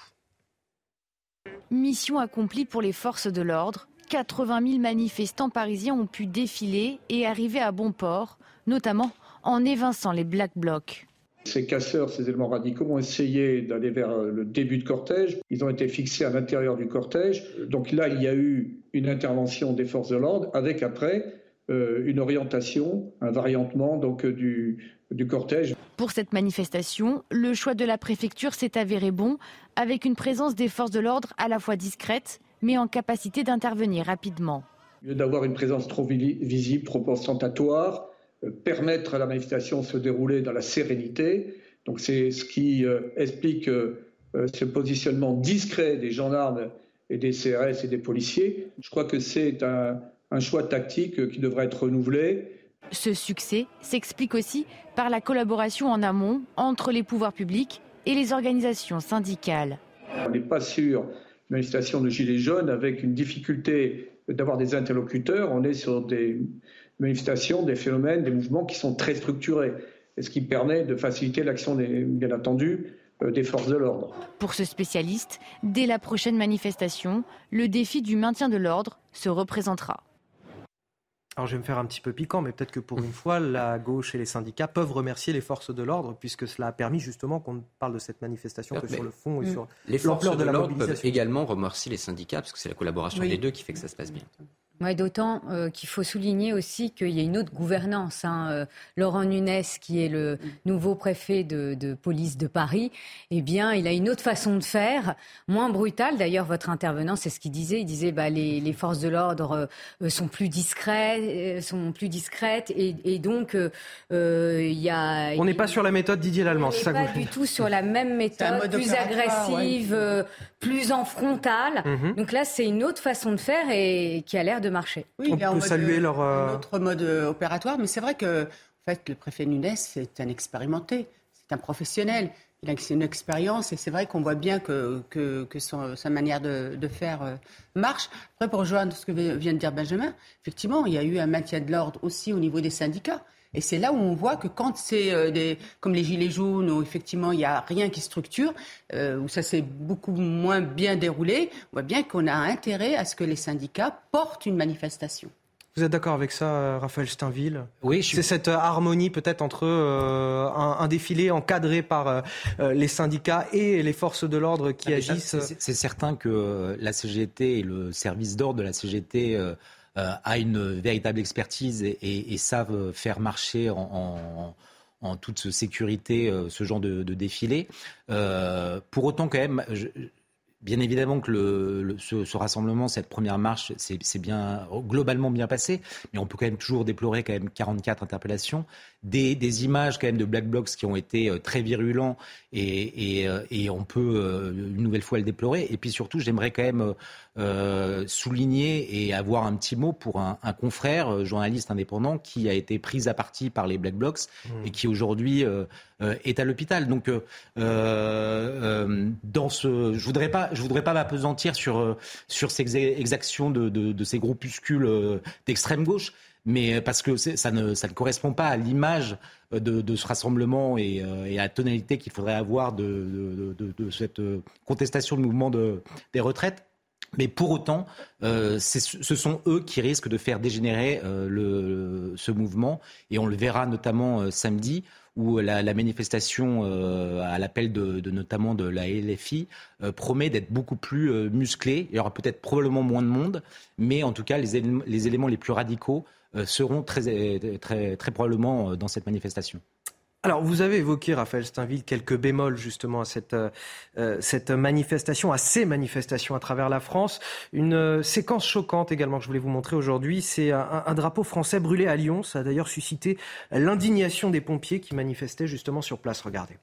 Mission accomplie pour les forces de l'ordre. 80 000 manifestants parisiens ont pu défiler et arriver à bon port, notamment en évinçant les Black Blocs. Ces casseurs, ces éléments radicaux ont essayé d'aller vers le début de cortège. Ils ont été fixés à l'intérieur du cortège. Donc là, il y a eu une intervention des forces de l'ordre avec après euh, une orientation, un variantement donc du, du cortège. Pour cette manifestation, le choix de la préfecture s'est avéré bon, avec une présence des forces de l'ordre à la fois discrète mais en capacité d'intervenir rapidement. Au lieu d'avoir une présence trop visible, trop ostentatoire, euh, permettre à la manifestation de se dérouler dans la sérénité. Donc c'est ce qui euh, explique euh, ce positionnement discret des gendarmes et des CRS et des policiers. Je crois que c'est un, un choix tactique qui devrait être renouvelé. Ce succès s'explique aussi par la collaboration en amont entre les pouvoirs publics et les organisations syndicales. On n'est pas sûr manifestation de Gilets jaunes avec une difficulté d'avoir des interlocuteurs. On est sur des manifestations, des phénomènes, des mouvements qui sont très structurés, ce qui permet de faciliter l'action, bien entendu, euh, des forces de l'ordre. Pour ce spécialiste, dès la prochaine manifestation, le défi du maintien de l'ordre se représentera. Alors je vais me faire un petit peu piquant, mais peut-être que pour une fois, la gauche et les syndicats peuvent remercier les forces de l'ordre, puisque cela a permis justement qu'on parle de cette manifestation que sur le fond et mm. sur l'ampleur de la mobilisation. peuvent également remercier les syndicats, parce que c'est la collaboration des deux qui fait que ça se passe bien. D'autant euh, qu'il faut souligner aussi qu'il y a une autre gouvernance. Hein. Euh, Laurent Nunes, qui est le nouveau préfet de, police de Paris, eh bien, il a une autre façon de faire, moins brutale. D'ailleurs, votre intervenant, c'est ce qu'il disait. Il disait bah, les, les forces de l'ordre euh, sont plus discrètes, sont plus discrètes, et, et donc il y a. On n'est pas sur la méthode Didier Lallemand, c'est ça Pas du tout sur la même méthode, plus agressive, plus en frontale. Mhm. Donc là, c'est une autre façon de faire et qui a l'air de marché. Oui, on peut saluer euh, leur. Un autre mode euh, opératoire, mais c'est vrai que en fait, le préfet Nunes, c'est un expérimenté, c'est un professionnel. Il a une expérience et c'est vrai qu'on voit bien que, que, sa manière de, faire euh, marche. Après, pour rejoindre ce que vient de dire Benjamin, effectivement, il y a eu un maintien de l'ordre aussi au niveau des syndicats. Et c'est là où on voit que quand c'est euh, des, comme les gilets jaunes, où effectivement il n'y a rien qui structure, euh, où ça s'est beaucoup moins bien déroulé, on voit bien qu'on a intérêt à ce que les syndicats portent une manifestation. Vous êtes d'accord avec ça, euh, Raphaël Steinville? Oui, c'est cette harmonie peut-être entre un, défilé encadré par les syndicats et les forces de l'ordre qui ah, agissent. C'est certain que la CGT et le service d'ordre de la CGT euh, a une véritable expertise et, savent faire marcher en, toute sécurité euh, ce genre de, défilé. Euh, pour autant, quand même, Bien évidemment que le, ce, rassemblement, cette première marche, c'est bien globalement bien passé, mais on peut quand même toujours déplorer quand même 44 interpellations, des, des images quand même de Black Blocs qui ont été euh, très virulents et, et, euh, et on peut euh, une nouvelle fois le déplorer. Et puis surtout, j'aimerais quand même euh, souligner et avoir un petit mot pour un, un, confrère journaliste indépendant qui a été pris à partie par les Black Blocs mmh. et qui aujourd'hui euh, est à l'hôpital. Donc, euh, dans ce, je voudrais pas je voudrais pas m'apesantir sur, euh, sur ces exactions de, de, ces groupuscules euh, d'extrême gauche, mais parce que ça ne, ça ne correspond pas à l'image de, de, ce rassemblement et, euh, à la tonalité qu'il faudrait avoir de, de, cette contestation du mouvement des retraites. Mais pour autant, euh, ce sont eux qui risquent de faire dégénérer euh, le, ce mouvement. Et on le verra notamment euh, samedi, où la, la manifestation euh, à l'appel de, notamment de la LFI euh, promet d'être beaucoup plus euh, musclée. Il y aura peut-être probablement moins de monde, mais en tout cas, les éléments les, plus radicaux seront très, très probablement dans cette manifestation. Alors, vous avez évoqué, Raphaël Steinville, quelques bémols justement à cette, euh, cette manifestation, à ces manifestations à travers la France. Une euh, séquence choquante également que je voulais vous montrer aujourd'hui, c'est un, drapeau français brûlé à Lyon. Ça a d'ailleurs suscité l'indignation des pompiers qui manifestaient justement sur place. Regardez.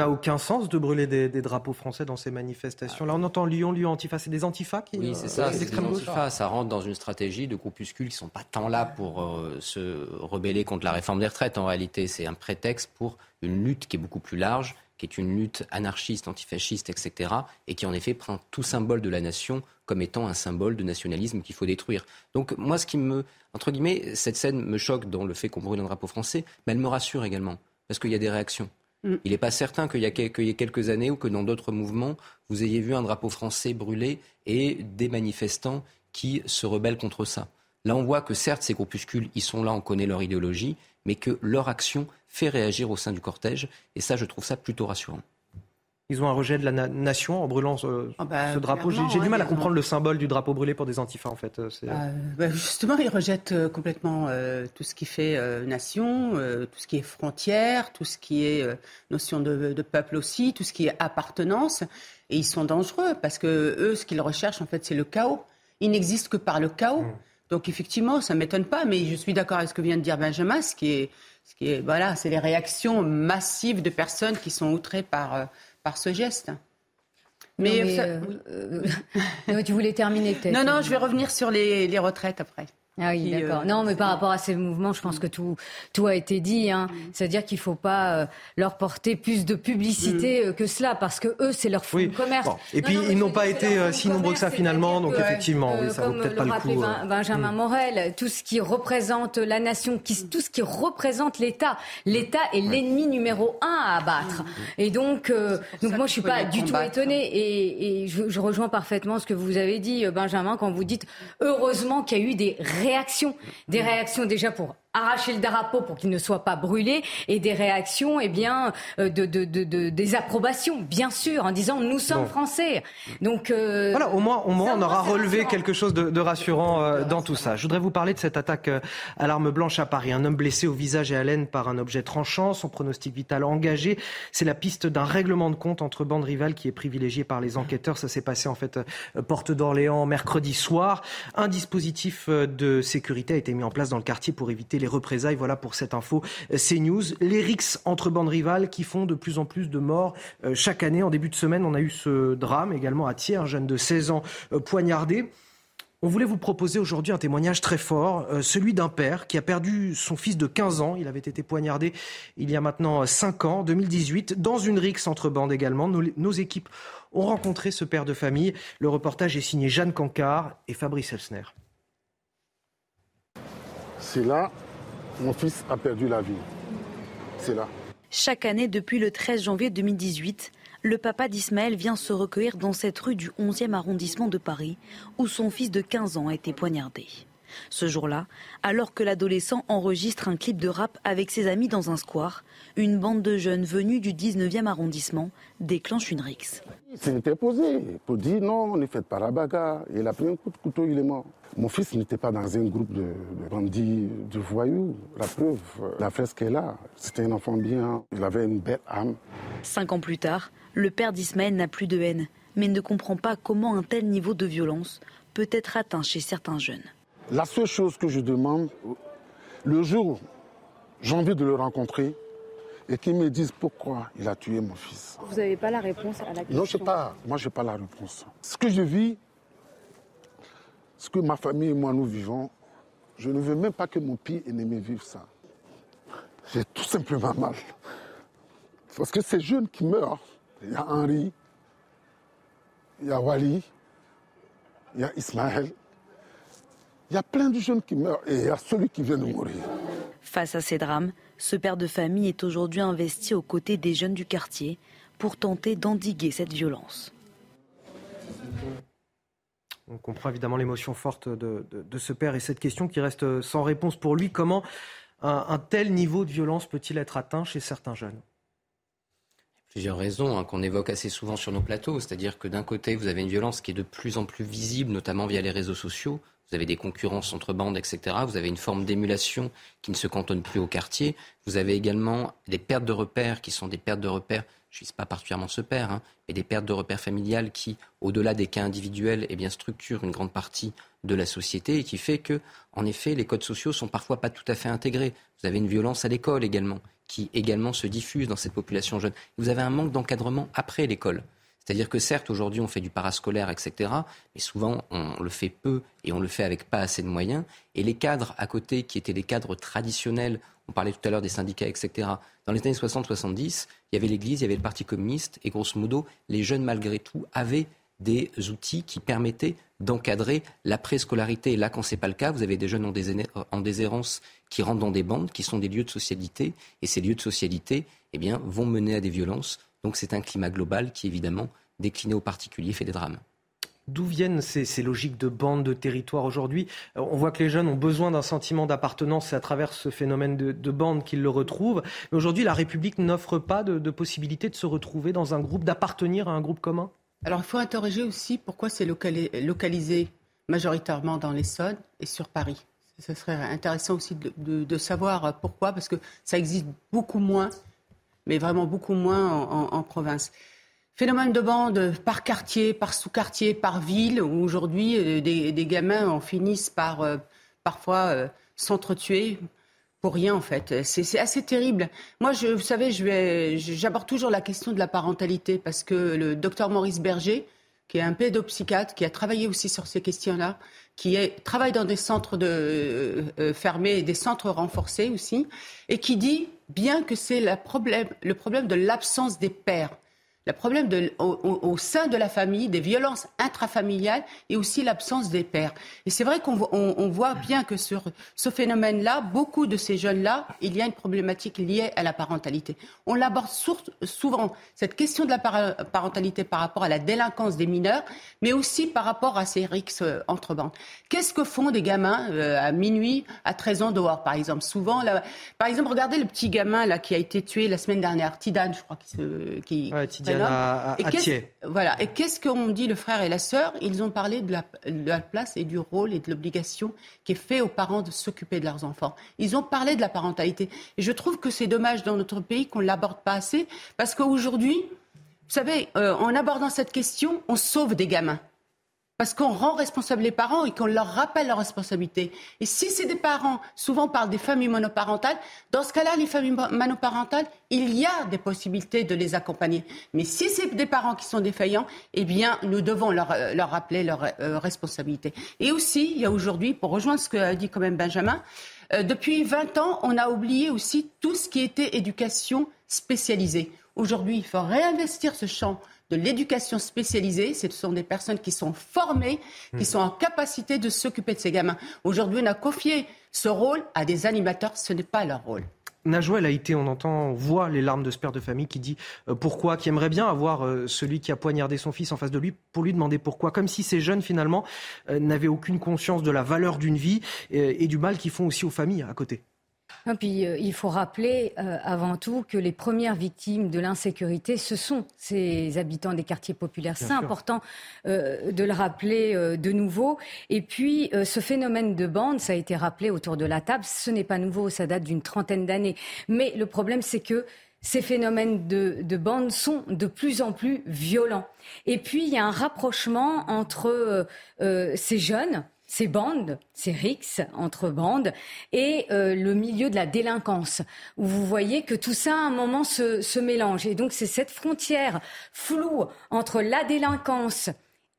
N'a aucun sens de brûler des, des, drapeaux français dans ces manifestations. Là, on entend Lyon, Lyon, Antifa. C'est des Antifa qui. Oui, c'est ça. C'est des Antifa. Ça rentre dans une stratégie de groupuscules qui ne sont pas tant là pour euh, se rebeller contre la réforme des retraites. En réalité, c'est un prétexte pour une lutte qui est beaucoup plus large, qui est une lutte anarchiste, antifasciste, etc. Et qui, en effet, prend tout symbole de la nation comme étant un symbole de nationalisme qu'il faut détruire. Donc, moi, ce qui me. Entre guillemets, cette scène me choque dans le fait qu'on brûle un drapeau français, mais elle me rassure également. Parce qu'il y a des réactions. Mm. Il n'est pas certain qu'il y, ait quelques années ou que dans d'autres mouvements, vous ayez vu un drapeau français brûlé et des manifestants qui se rebellent contre ça. Là, on voit que certes, ces groupuscules, ils sont là, on connaît leur idéologie, mais que leur action fait réagir au sein du cortège. Et ça, je trouve ça plutôt rassurant. Ils ont un rejet de la nation en brûlant ce, ah bah, drapeau. J'ai du mal à comprendre le symbole du drapeau brûlé pour des antifas, en fait. Euh, bah, bah, justement, ils rejettent euh, complètement euh, tout ce qui fait nation, tout ce qui est frontière, tout ce qui est notion de, de, peuple aussi, tout ce qui est appartenance. Et ils sont dangereux parce que eux, ce qu'ils recherchent, en fait, c'est le chaos. Ils n'existent que par le chaos. Mm. Donc, effectivement, ça m'étonne pas, mais je suis d'accord avec ce que vient de dire Benjamin, ce qui est, ce qui est voilà, c'est les réactions massives de personnes qui sont outrées par par ce geste. Mais, euh, euh, tu voulais terminer peut-être. Non, non, je vais revenir sur les, les retraites après. Ah oui, d'accord. Euh, non, mais par rapport à ces mouvements, je pense que tout, tout a été dit. Hein. Mm. C'est-à-dire qu'il ne faut pas euh, leur porter plus de publicité mm. euh, que cela, parce que eux, c'est leur fonds de commerce. Et puis, ils n'ont pas été si nombreux que ça finalement, donc effectivement, oui, ça vaut peut-être pas le coup. Benjamin mm. Morel, tout ce qui représente la nation, tout ce qui représente l'État. L'État est l'ennemi numéro un à abattre. Et donc, donc moi, je suis pas du tout étonnée. Et, et je, je, rejoins parfaitement ce que vous avez dit, Benjamin, quand vous dites heureusement qu'il y a eu des réactions. Des réactions déjà pour arracher le drapeau pour qu'il ne soit pas brûlé et des réactions eh bien euh, de, de, de, des approbations bien sûr en disant nous sommes français. Donc euh, voilà au moins au moins on aura relevé quelque chose de, rassurant euh, dans tout ça. Je voudrais vous parler de cette attaque à l'arme blanche à Paris. Un homme blessé au visage et à l'aine par un objet tranchant son pronostic vital engagé. C'est la piste d'un règlement de compte entre bandes rivales qui est privilégié par les enquêteurs. Ça s'est passé en fait porte d'Orléans mercredi soir. Un dispositif de sécurité a été mis en place dans le quartier pour éviter les représailles. Voilà pour cette info euh, CNews. Les rixes entre bandes rivales qui font de plus en plus de morts euh, chaque année. En début de semaine, on a eu ce drame également à Thiers, un jeune de 16 ans euh, poignardé. On voulait vous proposer aujourd'hui un témoignage très fort, celui d'un père qui a perdu son fils de 15 ans. Il avait été poignardé il y a maintenant 5 ans, 2018, dans une rixe entre bandes également. Nos, équipes ont rencontré ce père de famille. Le reportage est signé Jeanne Cancard et Fabrice Elsner. C'est là, mon fils a perdu la vie. C'est là. Chaque année, depuis le 13 janvier 2018, le papa d'Ismaël vient se recueillir dans cette rue du 11e arrondissement de Paris, où son fils de 15 ans a été poignardé. Ce jour-là, alors que l'adolescent enregistre un clip de rap avec ses amis dans un square, une bande de jeunes venus du 19e arrondissement déclenche une rixe. Il s'est posé pour dire non, ne faites pas la bagarre. Il a pris un coup de couteau, il est mort. Mon fils n'était pas dans un groupe de, bandits, de voyous. La preuve, la fresque est là. C'était un enfant bien. Il avait une belle âme. Cinq ans plus tard, le père d'Ismaël n'a plus de haine, mais ne comprend pas comment un tel niveau de violence peut être atteint chez certains jeunes. La seule chose que je demande, le jour où j'ai envie de le rencontrer, et qu'il me dise pourquoi il a tué mon fils. Vous n'avez pas la réponse à la question Non, je sais pas. Moi, je n'ai pas la réponse. Ce que je vis, ce que ma famille et moi nous vivons, je ne veux même pas que mon pire ennemi vive ça. J'ai tout simplement mal. Parce que ces jeunes qui meurent, il y a Henri, il y a Wally, il y a Ismaël, il y a plein de jeunes qui meurent et il y a celui qui vient de mourir. Face à ces drames, ce père de famille est aujourd'hui investi aux côtés des jeunes du quartier pour tenter d'endiguer cette violence. On comprend évidemment l'émotion forte de, ce père et cette question qui reste sans réponse pour lui. Comment un tel niveau de violence peut-il être atteint chez certains jeunes? Plusieurs raisons hein, qu'on évoque assez souvent sur nos plateaux. C'est-à-dire que d'un côté, vous avez une violence qui est de plus en plus visible, notamment via les réseaux sociaux. Vous avez des concurrences entre bandes, etc. Vous avez une forme d'émulation qui ne se cantonne plus au quartier. Vous avez également des pertes de repères qui sont des pertes de repères, je ne sais pas particulièrement ce père, hein, mais des pertes de repères familiales qui, au-delà des cas individuels, eh bien, structurent une grande partie de la société et qui fait que, en effet, les codes sociaux sont parfois pas tout à fait intégrés. Vous avez une violence à l'école également qui également se diffuse dans cette population jeune. Vous avez un manque d'encadrement après l'école. C'est-à-dire que certes, aujourd'hui, on fait du parascolaire, etc., mais souvent, on le fait peu et on le fait avec pas assez de moyens. Et les cadres à côté, qui étaient des cadres traditionnels, on parlait tout à l'heure des syndicats, etc., dans les années 60-70, il y avait l'Église, il y avait le Parti communiste, et grosso modo, les jeunes, malgré tout, avaient des outils qui permettaient d'encadrer la préscolarité. Là, quand ce n'est pas le cas, vous avez des jeunes en, déshérence qui rentrent dans des bandes, qui sont des lieux de socialité. Et ces lieux de socialité eh bien, vont mener à des violences. Donc c'est un climat global qui, évidemment, décliné au particulier, fait des drames. D'où viennent ces, logiques de bandes, de territoire aujourd'hui? On voit que les jeunes ont besoin d'un sentiment d'appartenance, c'est à travers ce phénomène de, de bande qu'ils le retrouvent. Mais aujourd'hui, la République n'offre pas de, de possibilité de se retrouver dans un groupe, d'appartenir à un groupe commun? Alors, il faut interroger aussi pourquoi c'est localisé majoritairement dans l'Essonne et sur Paris. Ce serait intéressant aussi de, savoir pourquoi, parce que ça existe beaucoup moins, mais vraiment beaucoup moins en, province. Phénomène de bande par quartier, par sous-quartier, par ville, où aujourd'hui euh, des, gamins en finissent par euh, parfois euh, s'entretuer pour rien en fait. C'est assez terrible. Moi, je, vous savez, j'aborde toujours la question de la parentalité parce que le docteur Maurice Berger, qui est un pédopsychiatre, qui a travaillé aussi sur ces questions-là, qui travaille dans des centres de, euh, euh, fermés des centres renforcés aussi, et qui dit bien que c'est le problème, le problème de l'absence des pères le problème au, sein de la famille, des violences intrafamiliales et aussi l'absence des pères. Et c'est vrai qu'on voit bien que sur ce phénomène-là, beaucoup de ces jeunes-là, il y a une problématique liée à la parentalité. On l'aborde souvent, cette question de la parentalité par rapport à la délinquance des mineurs, mais aussi par rapport à ces rixes euh, entre bandes. Qu'est-ce que font des gamins euh, à minuit, à 13 ans dehors, par exemple? Souvent, par exemple, regardez le petit gamin là qui a été tué la semaine dernière, Tidane, je crois, qui, se, et Voilà. Et qu'est-ce qu'ont dit le frère et la sœur? Ils ont parlé de la, place et du rôle et de l'obligation qui est fait aux parents de s'occuper de leurs enfants. Ils ont parlé de la parentalité. Et je trouve que c'est dommage dans notre pays qu'on ne l'aborde pas assez, parce qu'aujourd'hui, vous savez, euh, en abordant cette question, on sauve des gamins. Parce qu'on rend responsable les parents et qu'on leur rappelle leurs responsabilités. Et si c'est des parents, souvent on parle des familles monoparentales, dans ce cas-là, les familles monoparentales, il y a des possibilités de les accompagner. Mais si c'est des parents qui sont défaillants, eh bien, nous devons leur, euh, leur rappeler leurs euh, responsabilités. Et aussi, il y a aujourd'hui, pour rejoindre ce que dit quand même Benjamin, euh, depuis 20 ans, on a oublié aussi tout ce qui était éducation spécialisée. Aujourd'hui, il faut réinvestir ce champ de l'éducation spécialisée. Ce sont des personnes qui sont formées, qui sont en capacité de s'occuper de ces gamins. Aujourd'hui, on a confié ce rôle à des animateurs. Ce n'est pas leur rôle. Najwa a été, on entend, on voit les larmes de ce père de famille qui dit euh, pourquoi, qui aimerait bien avoir euh, celui qui a poignardé son fils en face de lui pour lui demander pourquoi, comme si ces jeunes finalement euh, n'avaient aucune conscience de la valeur d'une vie et du mal qu'ils font aussi aux familles à côté. Et puis, euh, il faut rappeler euh, avant tout que les premières victimes de l'insécurité, ce sont ces habitants des quartiers populaires. C'est important euh, de le rappeler de nouveau. Et puis, ce phénomène de bande, ça a été rappelé autour de la table, ce n'est pas nouveau, ça date d'une trentaine d'années. Mais le problème, c'est que ces phénomènes de, de bande sont de plus en plus violents. Et puis, il y a un rapprochement entre ces jeunes ces bandes, ces rixes entre bandes, et euh, le milieu de la délinquance, où vous voyez que tout ça, à un moment, se, se mélange. Et donc, c'est cette frontière floue entre la délinquance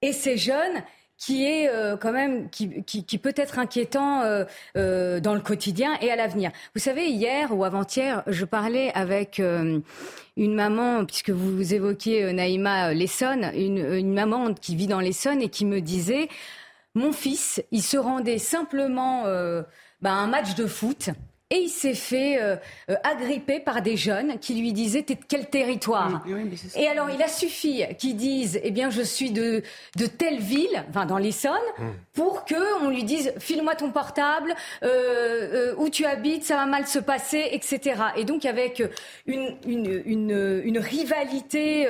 et ces jeunes qui est euh, quand même qui, qui, qui, peut être inquiétant euh, euh, dans le quotidien et à l'avenir. Vous savez, hier ou avant-hier, je parlais avec une maman, puisque vous évoquiez Naïma l'Essonne, une, une maman qui vit dans l'Essonne et qui me disait mon fils, il se rendait simplement euh, bah, à un match de foot et il s'est fait euh, euh, agripper par des jeunes qui lui disaient T'es de quel territoire Et alors, il a suffi qu'ils disent Eh bien, je suis de, de telle ville, enfin dans l'Essonne, mmh. pour qu'on lui dise File-moi ton portable, euh, où tu habites, ça va mal se passer, etc. Et donc, avec une, une, une, une rivalité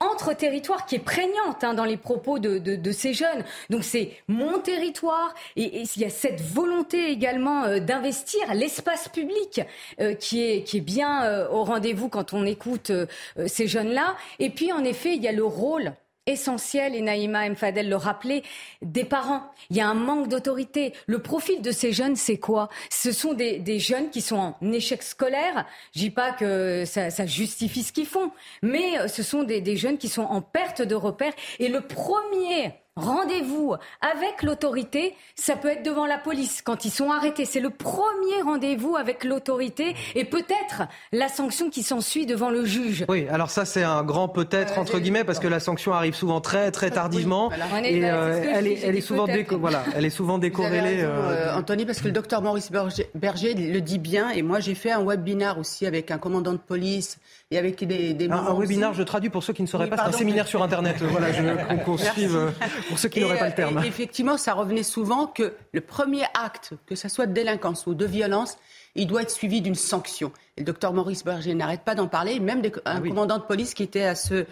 entre territoires qui est prégnante hein, dans les propos de, de, de ces jeunes. Donc, c'est mon territoire, et il y a cette volonté également d'investir l'espace public euh, qui, est, qui est bien euh, au rendez-vous quand on écoute euh, ces jeunes-là. Et puis, en effet, il y a le rôle essentiel, et Naïma M. Fadel le rappelait, des parents. Il y a un manque d'autorité. Le profil de ces jeunes, c'est quoi? Ce sont des, des, jeunes qui sont en échec scolaire. Je dis pas que ça, ça justifie ce qu'ils font, mais ce sont des, des jeunes qui sont en perte de repères. Et le premier rendez-vous avec l'autorité, ça peut être devant la police quand ils sont arrêtés. C'est le premier rendez-vous avec l'autorité et peut-être la sanction qui s'ensuit devant le juge. Oui, alors ça c'est un grand peut-être entre guillemets parce que la sanction arrive souvent très très tardivement et euh, elle, est, elle est souvent voilà, elle est souvent décorrélée. Euh, euh, Anthony, parce que le docteur Maurice Berger le dit bien et moi j'ai fait un webinaire aussi avec un commandant de police et avec des, des un, webinaire, je traduis pour ceux qui ne sauraient pas, c'est un séminaire sur Internet. voilà, je qu'on suive pour ceux qui n'auraient pas le terme. Et effectivement, ça revenait souvent que le premier acte, que ce soit de délinquance ou de violence, il doit être suivi d'une sanction. Et le docteur Maurice Berger n'arrête pas d'en parler, même des, un ah commandant de police qui était à ce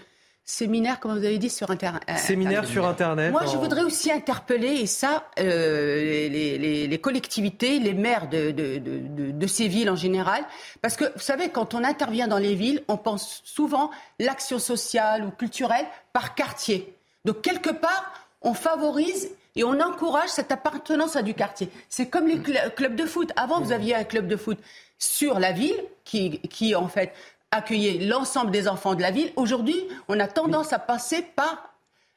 séminaire, comme vous avez dit, sur Internet. Euh, séminaire sur Internet. Moi, je voudrais aussi interpeller, et ça, euh, les, les, collectivités, les maires de, de, de, de, ces villes en général, parce que, vous savez, quand on intervient dans les villes, on pense souvent l'action sociale ou culturelle par quartier. Donc, quelque part, on favorise et on encourage cette appartenance à du quartier. C'est comme les clubs de foot. Avant, vous aviez un club de foot sur la ville qui, qui en fait, accueillait l'ensemble des enfants de la ville. Aujourd'hui, on a tendance à passer par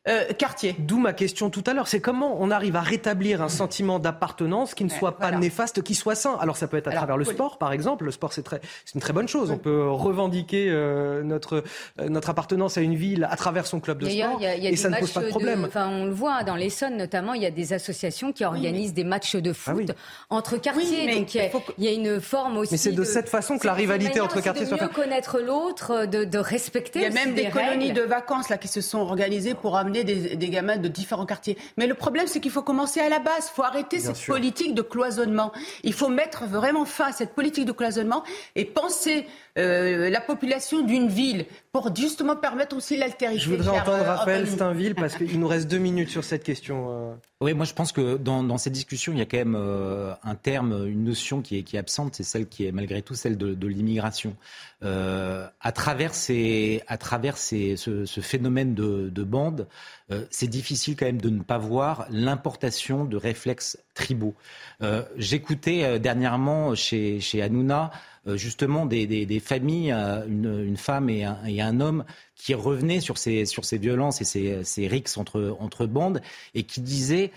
euh, quartier. D'où ma question tout à l'heure, c'est comment on arrive à rétablir un sentiment d'appartenance qui ne soit pas néfaste, qui soit sain. Alors ça peut être à travers le sport, par exemple. Le sport, c'est très, c'est une très bonne chose. On peut revendiquer euh, notre euh, notre appartenance à une ville à travers son club de sport, y a, y a et ça ne pose pas de problème. enfin, on le voit dans l'Essonne notamment, il y a des associations qui organisent des matchs de ah foot entre quartiers. Donc il y, a une forme aussi. Mais c'est de, cette façon que la rivalité entre quartiers soit. De mieux connaître l'autre, de, de, respecter. Il y a même des, colonies de vacances là qui se sont organisées pour amener des, gamins de différents quartiers. Mais le problème, c'est qu'il faut commencer à la base. Il faut arrêter cette politique de cloisonnement. Il faut mettre vraiment fin à cette politique de cloisonnement et penser euh, la population d'une ville pour justement permettre aussi l'altérité. Je voudrais entendre euh, Raphaël Steinville parce qu'il nous reste deux minutes sur cette question. Euh. Oui, moi je pense que dans, cette discussion, il y a quand même un terme, une notion qui est, qui est absente, c'est celle qui est malgré tout celle de, l'immigration. à travers, ces, à travers ces, ce, phénomène de, de bande, euh, c'est difficile quand même de ne pas voir l'importation de réflexes tribaux. Euh, j'écoutais euh, dernièrement chez, chez Hanouna justement des, familles, une, femme et un, homme qui revenaient sur ces, sur ces violences et ces, ces rixes entre, entre bandes et qui disaient,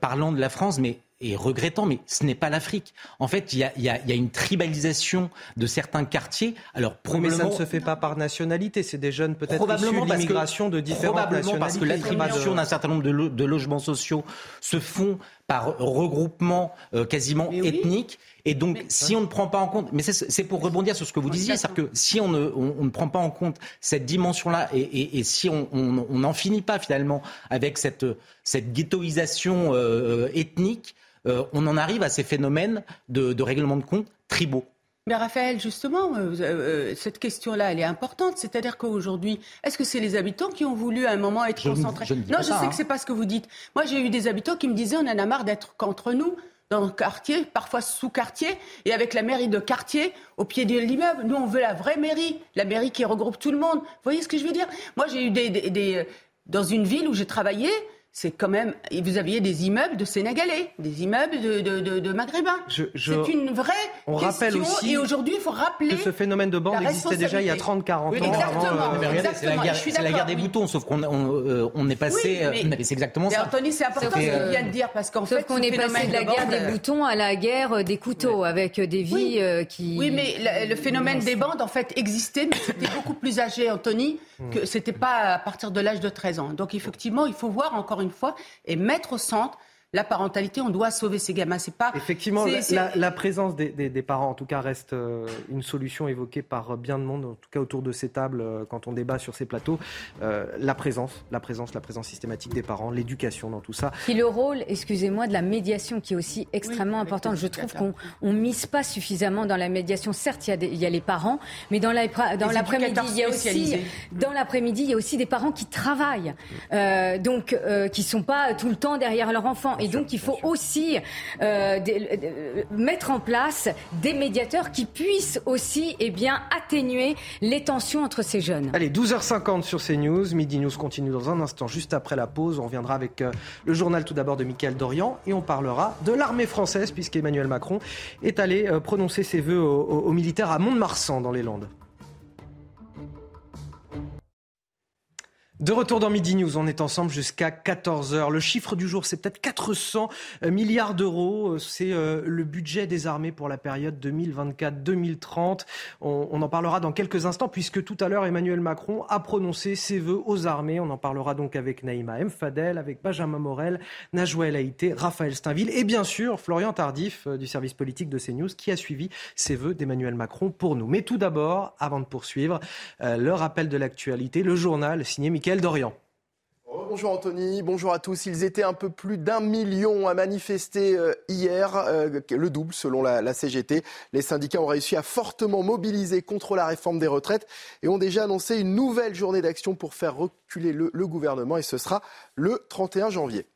parlant de la France, mais et regrettant, mais ce n'est pas l'Afrique. En fait, il y, a, une tribalisation de certains quartiers. Alors, probablement, mais ça ne se fait pas par nationalité. C'est des jeunes peut-être issus de l'immigration de différentes probablement parce que l'attribution d'un certain nombre de, logements sociaux se font par regroupement euh, quasiment ethnique. Et donc, si on ne prend pas en compte, mais c'est pour rebondir sur ce que vous disiez, c'est-à-dire que si on ne, on, ne, prend pas en compte cette dimension-là, et, et, si on n'en finit pas finalement avec cette, cette ghettoisation euh, ethnique, euh, on en arrive à ces phénomènes de, règlement de compte tribaux. Mais Raphaël, justement, euh, euh, cette question-là, elle est importante. C'est-à-dire qu'aujourd'hui, est-ce que c'est les habitants qui ont voulu à un moment être concentrés Non, je sais que que c'est pas ce que vous dites. Moi, j'ai eu des habitants qui me disaient on en a marre d'être qu'entre nous dans le quartier, parfois sous-quartier, et avec la mairie de quartier au pied de l'immeuble. Nous, on veut la vraie mairie, la mairie qui regroupe tout le monde. Vous voyez ce que je veux dire? Moi, j'ai eu des, dans une ville où j'ai travaillé, c'est quand même. Vous aviez des immeubles de Sénégalais, des immeubles de, de, de, Maghrébins. c'est une vraie on question. Rappelle aussi et aujourd'hui, il faut rappeler. Que ce phénomène de bande existait déjà il y a 30-40 ans. Exactement. Euh, c'est la, la, guerre des boutons, sauf qu'on on, euh, on, est passé. Euh, mais, c'est exactement ça. Anthony, c'est important ce que vient de dire, parce qu'en fait. qu'on est passé de la guerre des boutons à la guerre des couteaux, avec des vies qui. Oui, mais le phénomène des bandes, en fait, existait, mais c'était beaucoup plus âgé, Anthony, que c'était pas à partir de l'âge de 13 ans. Donc, effectivement, il faut voir, encore une fois, et mettre au centre la parentalité, on doit sauver ces gamins. C'est pas effectivement la, présence des, parents, en tout cas, reste euh, une solution évoquée par bien de monde, en tout cas autour de ces tables euh, quand on débat sur ces plateaux. Euh, la présence, la présence, la présence systématique des parents, l'éducation dans tout ça. Et le rôle, excusez-moi, de la médiation qui est aussi extrêmement important. Je trouve qu'on on mise pas suffisamment dans la médiation. Certes, il y, a les parents, mais dans l'après-midi, il y a aussi dans l'après-midi, il y a aussi des parents qui travaillent, donc qui sont pas tout le temps derrière leur enfant. Et donc, il faut aussi euh, mettre en place des médiateurs qui puissent aussi eh bien, atténuer les tensions entre ces jeunes. Allez, 12h50 sur CNews. Midi News continue dans un instant, juste après la pause. On reviendra avec euh, le journal tout d'abord de Michael Dorian et on parlera de l'armée française, puisqu'Emmanuel Macron est allé euh, prononcer ses vœux aux militaires à Mont-de-Marsan dans les Landes. De retour dans Midi News, on est ensemble jusqu'à 14h. Le chiffre du jour, c'est peut-être 400 euh, milliards d'euros. C'est euh, le budget des armées pour la période 2024-2030. On, en parlera dans quelques instants puisque tout à l'heure, Emmanuel Macron a prononcé ses vœux aux armées. On en parlera donc avec Naïma M. Fadel, avec Benjamin Morel, Najwa El Haïté, Raphaël Steinville et bien sûr Florian Tardif euh, du service politique de CNews qui a suivi ses vœux d'Emmanuel Macron pour nous. Mais tout d'abord, avant de poursuivre, le rappel de l'actualité, le journal signé Dorian. Bonjour Anthony, bonjour à tous. Ils étaient un peu plus d'un million à manifester euh, hier, euh, le double selon la, CGT. Les syndicats ont réussi à fortement mobiliser contre la réforme des retraites et ont déjà annoncé une nouvelle journée d'action pour faire reculer le gouvernement et ce sera le 31 janvier.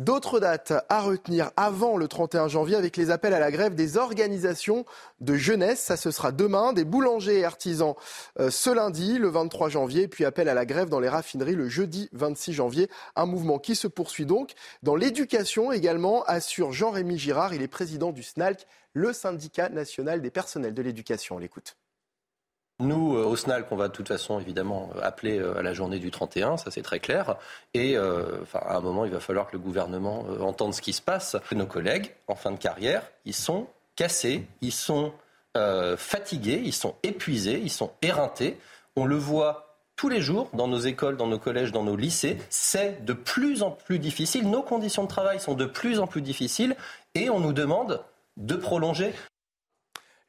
D'autres dates à retenir avant le 31 janvier avec les appels à la grève des organisations de jeunesse. Ça, ce sera demain. Des boulangers et artisans euh, ce lundi, le 23 janvier. Puis appel à la grève dans les raffineries le jeudi 26 janvier. Un mouvement qui se poursuit donc. Dans l'éducation également, assure Jean-Rémy Girard. Il est président du SNALC, le syndicat national des personnels de l'éducation. On l'écoute. Nous, euh, au SNAL, qu'on va de toute façon évidemment euh, appeler euh, à la journée du 31, ça c'est très clair. Et à un moment, il va falloir que le gouvernement entende ce qui se passe. Nos collègues, en fin de carrière, ils sont cassés, ils sont fatigués, ils sont épuisés, ils sont éreintés. On le voit tous les jours dans nos écoles, dans nos collèges, dans nos lycées. C'est de plus en plus difficile. Nos conditions de travail sont de plus en plus difficiles et on nous demande de prolonger.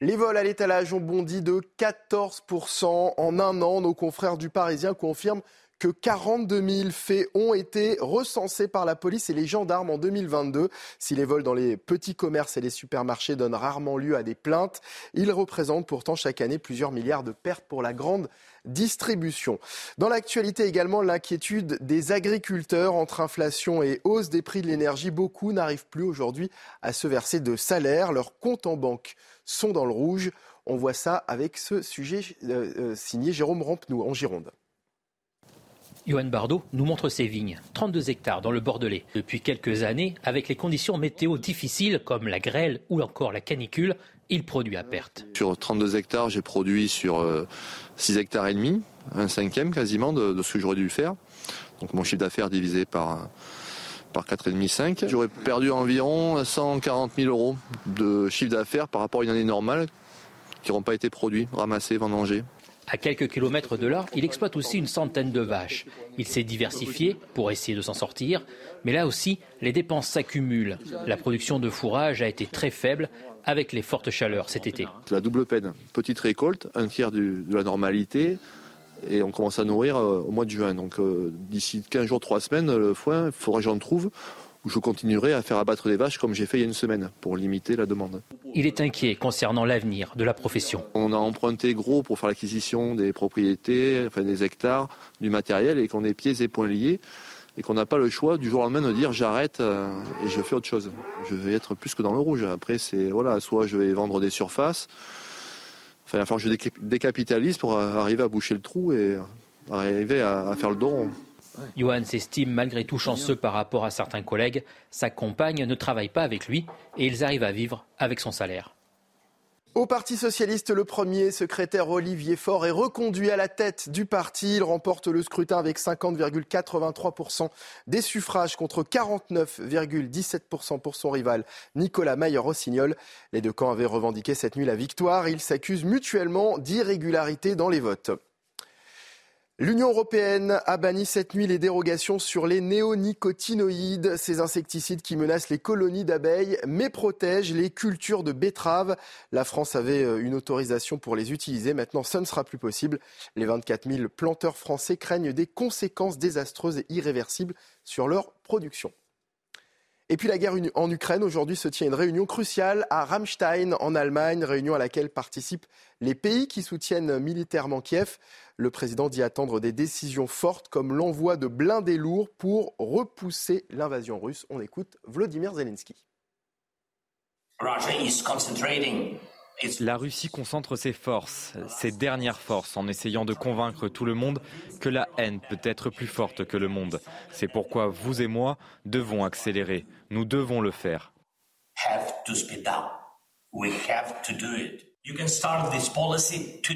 Les vols à l'étalage ont bondi de 14% en un an. Nos confrères du Parisien confirment que 42 000 faits ont été recensés par la police et les gendarmes en 2022. Si les vols dans les petits commerces et les supermarchés donnent rarement lieu à des plaintes, ils représentent pourtant chaque année plusieurs milliards de pertes pour la grande distribution. Dans l'actualité également, l'inquiétude des agriculteurs entre inflation et hausse des prix de l'énergie. Beaucoup n'arrivent plus aujourd'hui à se verser de salaire. Leurs comptes en banque sont dans le rouge. On voit ça avec ce sujet euh, euh, signé Jérôme Rampenou en Gironde. Johan Bardot nous montre ses vignes, 32 hectares dans le Bordelais. Depuis quelques années, avec les conditions météo difficiles comme la grêle ou encore la canicule, il produit à perte. Sur 32 hectares, j'ai produit sur 6 euh, hectares et demi, un cinquième quasiment de, ce que j'aurais dû faire. Donc mon chiffre d'affaires divisé par par 4,5, 5. J'aurais perdu environ 140 000 euros de chiffre d'affaires par rapport à une année normale qui n'auront pas été produits, ramassés, vendangés. À quelques kilomètres de là, il exploite aussi une centaine de vaches. Il s'est diversifié pour essayer de s'en sortir, mais là aussi, les dépenses s'accumulent. La production de fourrage a été très faible avec les fortes chaleurs cet été. La double peine, petite récolte, un tiers de la normalité, et on commence à nourrir euh, au mois de juin. Donc euh, d'ici 15 jours, 3 semaines, le foin, il faudra que j'en trouve où je continuerai à faire abattre des vaches comme j'ai fait il y a une semaine pour limiter la demande. Il est inquiet concernant l'avenir de la profession. On a emprunté gros pour faire l'acquisition des propriétés, enfin des hectares, du matériel et qu'on est pieds et poings liés et qu'on n'a pas le choix du jour au lendemain de dire j'arrête euh, et je fais autre chose. Je vais être plus que dans le rouge. Après, c'est voilà, soit je vais vendre des surfaces, il va falloir je décapitalise pour arriver à boucher le trou et arriver à, faire le don. Johan s'estime malgré tout chanceux par rapport à certains collègues. Sa compagne ne travaille pas avec lui et ils arrivent à vivre avec son salaire. Au Parti socialiste, le premier secrétaire Olivier Faure est reconduit à la tête du parti. Il remporte le scrutin avec 50,83% des suffrages contre 49,17% pour son rival Nicolas Mayer-Rossignol. Les deux camps avaient revendiqué cette nuit la victoire. Ils s'accusent mutuellement d'irrégularité dans les votes. L'Union européenne a banni cette nuit les dérogations sur les néonicotinoïdes, ces insecticides qui menacent les colonies d'abeilles mais protègent les cultures de betteraves. La France avait euh, une autorisation pour les utiliser. Maintenant, ce ne sera plus possible. Les 24 000 planteurs français craignent des conséquences désastreuses et irréversibles sur leur production. Et puis la guerre en Ukraine, aujourd'hui se tient une réunion cruciale à Ramstein en Allemagne, réunion à laquelle participent les pays qui soutiennent militairement Kiev. Le président dit attendre des décisions fortes comme l'envoi de blindés lourds pour repousser l'invasion russe. On écoute Vladimir Zelensky. La Russie concentre ses forces, ses dernières forces, en essayant de convaincre tout le monde que la haine peut être plus forte que le monde. C'est pourquoi vous et moi devons accélérer. Nous devons le faire.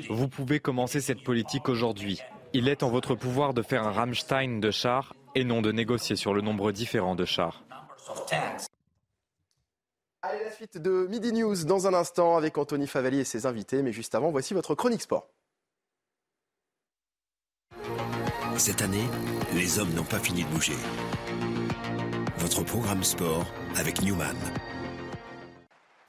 Vous pouvez commencer cette politique aujourd'hui. Il est en votre pouvoir de faire un Rammstein de chars et non de négocier sur le nombre différent de chars. La suite de Midi News dans un instant avec Anthony Favali et ses invités. Mais juste avant, voici votre chronique sport. Cette année, les hommes n'ont pas fini de bouger. Votre programme sport avec Newman.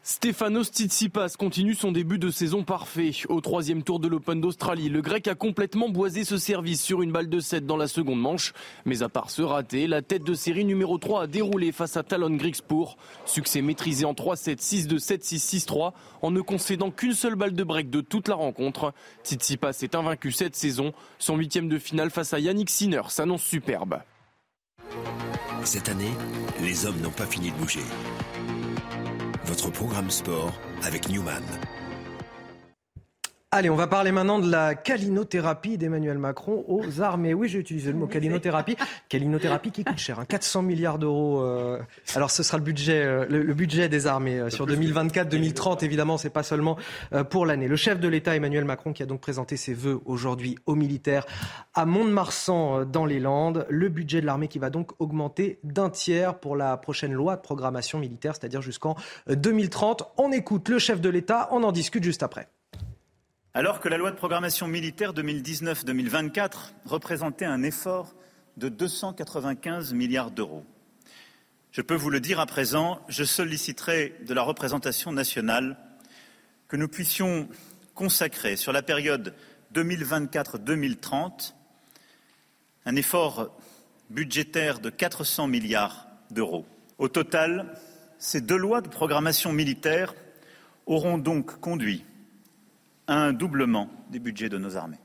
Stefanos Tsitsipas continue son début de saison parfait. Au troisième tour de l'Open d'Australie, le Grec a complètement boisé ce service sur une balle de 7 dans la seconde manche. Mais à part ce raté, la tête de série numéro 3 a déroulé face à Talon Grigspur. Succès maîtrisé en 3-7, 6-2, 7-6, 6-3 en ne concédant qu'une seule balle de break de toute la rencontre. Tsitsipas est invaincu cette saison. Son huitième de finale face à Yannick Sinner s'annonce superbe. Cette année, les hommes n'ont pas fini de bouger votre programme sport avec Newman. Allez, on va parler maintenant de la calinothérapie d'Emmanuel Macron aux armées. Oui, j'ai utilisé le mot calinothérapie. calinothérapie qui coûte cher, 400 hein. milliards d'euros. Euh. Alors, ce sera le budget, euh, le, budget des armées euh, sur 2024-2030. Évidemment, c'est pas seulement pour l'année. Le chef de l'État, Emmanuel Macron, qui a donc présenté ses vœux aujourd'hui aux militaires à Mont-de-Marsan dans les Landes. Le budget de l'armée qui va donc augmenter d'un tiers pour la prochaine loi de programmation militaire, c'est-à-dire jusqu'en 2030. On écoute le chef de l'État, on en discute juste après. Alors que la loi de programmation militaire 2019-2024 représentait un effort de 295 milliards d'euros. Je peux vous le dire à présent, je solliciterai de la représentation nationale que nous puissions consacrer sur la période 2024-2030 un effort budgétaire de 400 milliards d'euros. Au total, ces deux lois de programmation militaire auront donc conduit un doublement des budgets de nos armées.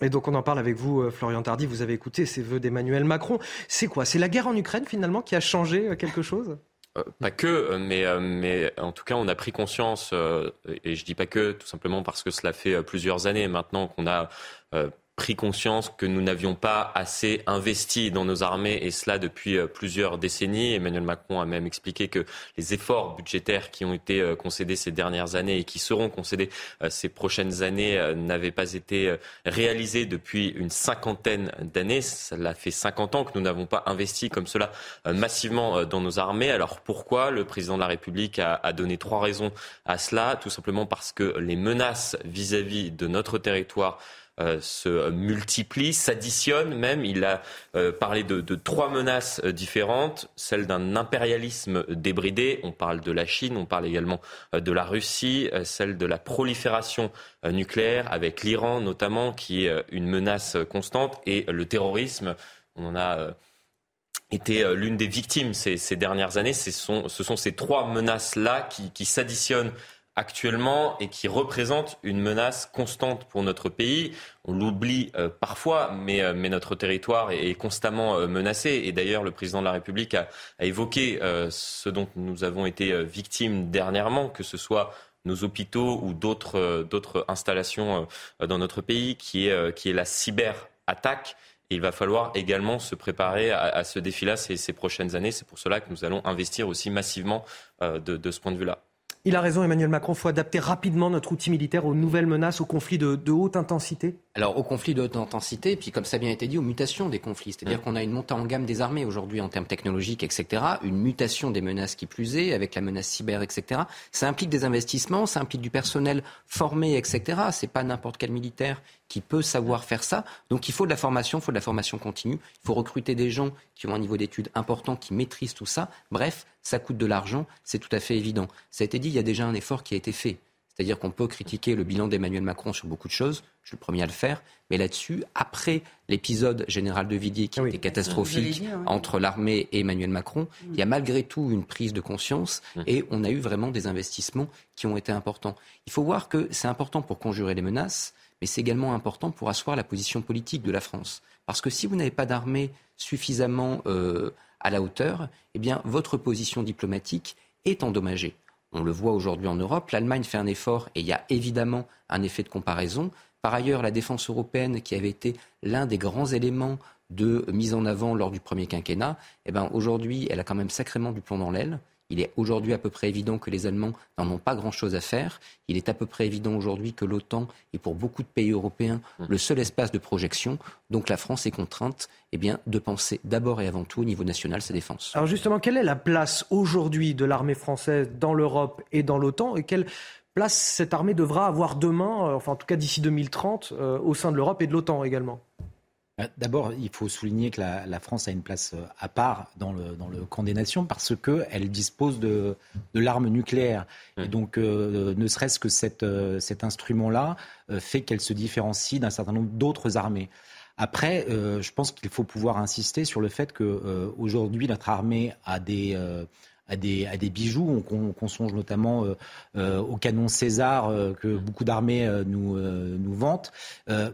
Et donc on en parle avec vous, euh, Florian Tardy. Vous avez écouté ces vœux d'Emmanuel Macron. C'est quoi? C'est la guerre en Ukraine finalement qui a changé euh, quelque chose? Euh, pas que, mais, mais en tout cas, on a pris conscience, et je dis pas que, tout simplement parce que cela fait plusieurs années maintenant qu'on a pris conscience que nous n'avions pas assez investi dans nos armées, et cela depuis euh, plusieurs décennies. Emmanuel Macron a même expliqué que les efforts budgétaires qui ont été euh, concédés ces dernières années et qui seront concédés ces prochaines années n'avaient pas été réalisés depuis une cinquantaine d'années. Cela fait 50 ans que nous n'avons pas investi comme cela massivement dans nos armées. Alors pourquoi Le président de la République a, donné trois raisons à cela? Tout simplement parce que les menaces vis-à-vis -vis de notre territoire euh, se multiplient, s'additionnent même. Il a euh, parlé de, trois menaces euh, différentes, celle d'un impérialisme débridé, on parle de la Chine, on parle également de la Russie, celle de la prolifération nucléaire avec l'Iran notamment, qui est une menace constante, et le terrorisme, on en a été l'une des victimes ces, dernières années. Ce sont, ce sont ces trois menaces-là qui s'additionnent actuellement et qui représente une menace constante pour notre pays. On l'oublie euh, parfois, mais, euh, mais, notre territoire est, constamment euh, menacé. Et d'ailleurs, le président de la République a, évoqué ce dont nous avons été victimes dernièrement, que ce soit nos hôpitaux ou d'autres installations dans notre pays, qui est, qui est la cyberattaque. Il va falloir également se préparer à, à ce défi-là ces, ces, prochaines années. C'est pour cela que nous allons investir aussi massivement de, de ce point de vue-là. Il a raison, Emmanuel Macron. Il faut adapter rapidement notre outil militaire aux nouvelles menaces, aux conflits de, de haute intensité. Alors, aux conflits de haute intensité, puis comme ça a bien été dit, aux mutations des conflits. C'est-à-dire mmh. qu'on a une montée en gamme des armées aujourd'hui en termes technologiques, etc. Une mutation des menaces qui plus est, avec la menace cyber, etc. Ça implique des investissements, ça implique du personnel formé, etc. C'est pas n'importe quel militaire qui peut savoir faire ça. Donc il faut de la formation, il faut de la formation continue, il faut recruter des gens qui ont un niveau d'études important, qui maîtrisent tout ça. Bref, ça coûte de l'argent, c'est tout à fait évident. Ça a été dit, il y a déjà un effort qui a été fait. C'est-à-dire qu'on peut critiquer le bilan d'Emmanuel Macron sur beaucoup de choses, je suis le premier à le faire, mais là-dessus, après l'épisode général de Vidier qui était catastrophique entre l'armée et Emmanuel Macron, il y a malgré tout une prise de conscience mmh. et on a eu vraiment des investissements qui ont été importants. Il faut voir que c'est important pour conjurer les menaces, mais c'est également important pour asseoir la position politique de la France. Parce que si vous n'avez pas d'armée suffisamment euh, à la hauteur, eh votre position diplomatique est endommagée. On le voit aujourd'hui en Europe. L'Allemagne fait un effort et il y a évidemment un effet de comparaison. Par ailleurs, la défense européenne, qui avait été l'un des grands éléments de mise en avant lors du premier quinquennat, eh ben, aujourd'hui, elle a quand même sacrément du plomb dans l'aile. Il est aujourd'hui à peu près évident que les Allemands n'en ont pas grand-chose à faire. Il est à peu près évident aujourd'hui que l'OTAN est pour beaucoup de pays européens mmh. le seul espace de projection. Donc la France est contrainte eh bien, de penser d'abord et avant tout au niveau national sa défense. Alors justement, quelle est la place aujourd'hui de l'armée française dans l'Europe et dans l'OTAN et quelle place cette armée devra avoir demain, euh, enfin en tout cas d'ici 2030, euh, au sein de l'Europe et de l'OTAN également? D'abord, il faut souligner que la, France a une place euh, à part dans le, dans le camp des nations parce qu'elle dispose de, de l'arme nucléaire. Et donc, euh, ne serait-ce que cette, cet instrument-là fait qu'elle se différencie d'un certain nombre d'autres armées. Après, je pense qu'il faut pouvoir insister sur le fait qu'aujourd'hui, notre armée a des à des, à des bijoux. On, on, songe notamment euh, euh, au canon César euh, que beaucoup d'armées nous, nous vantent.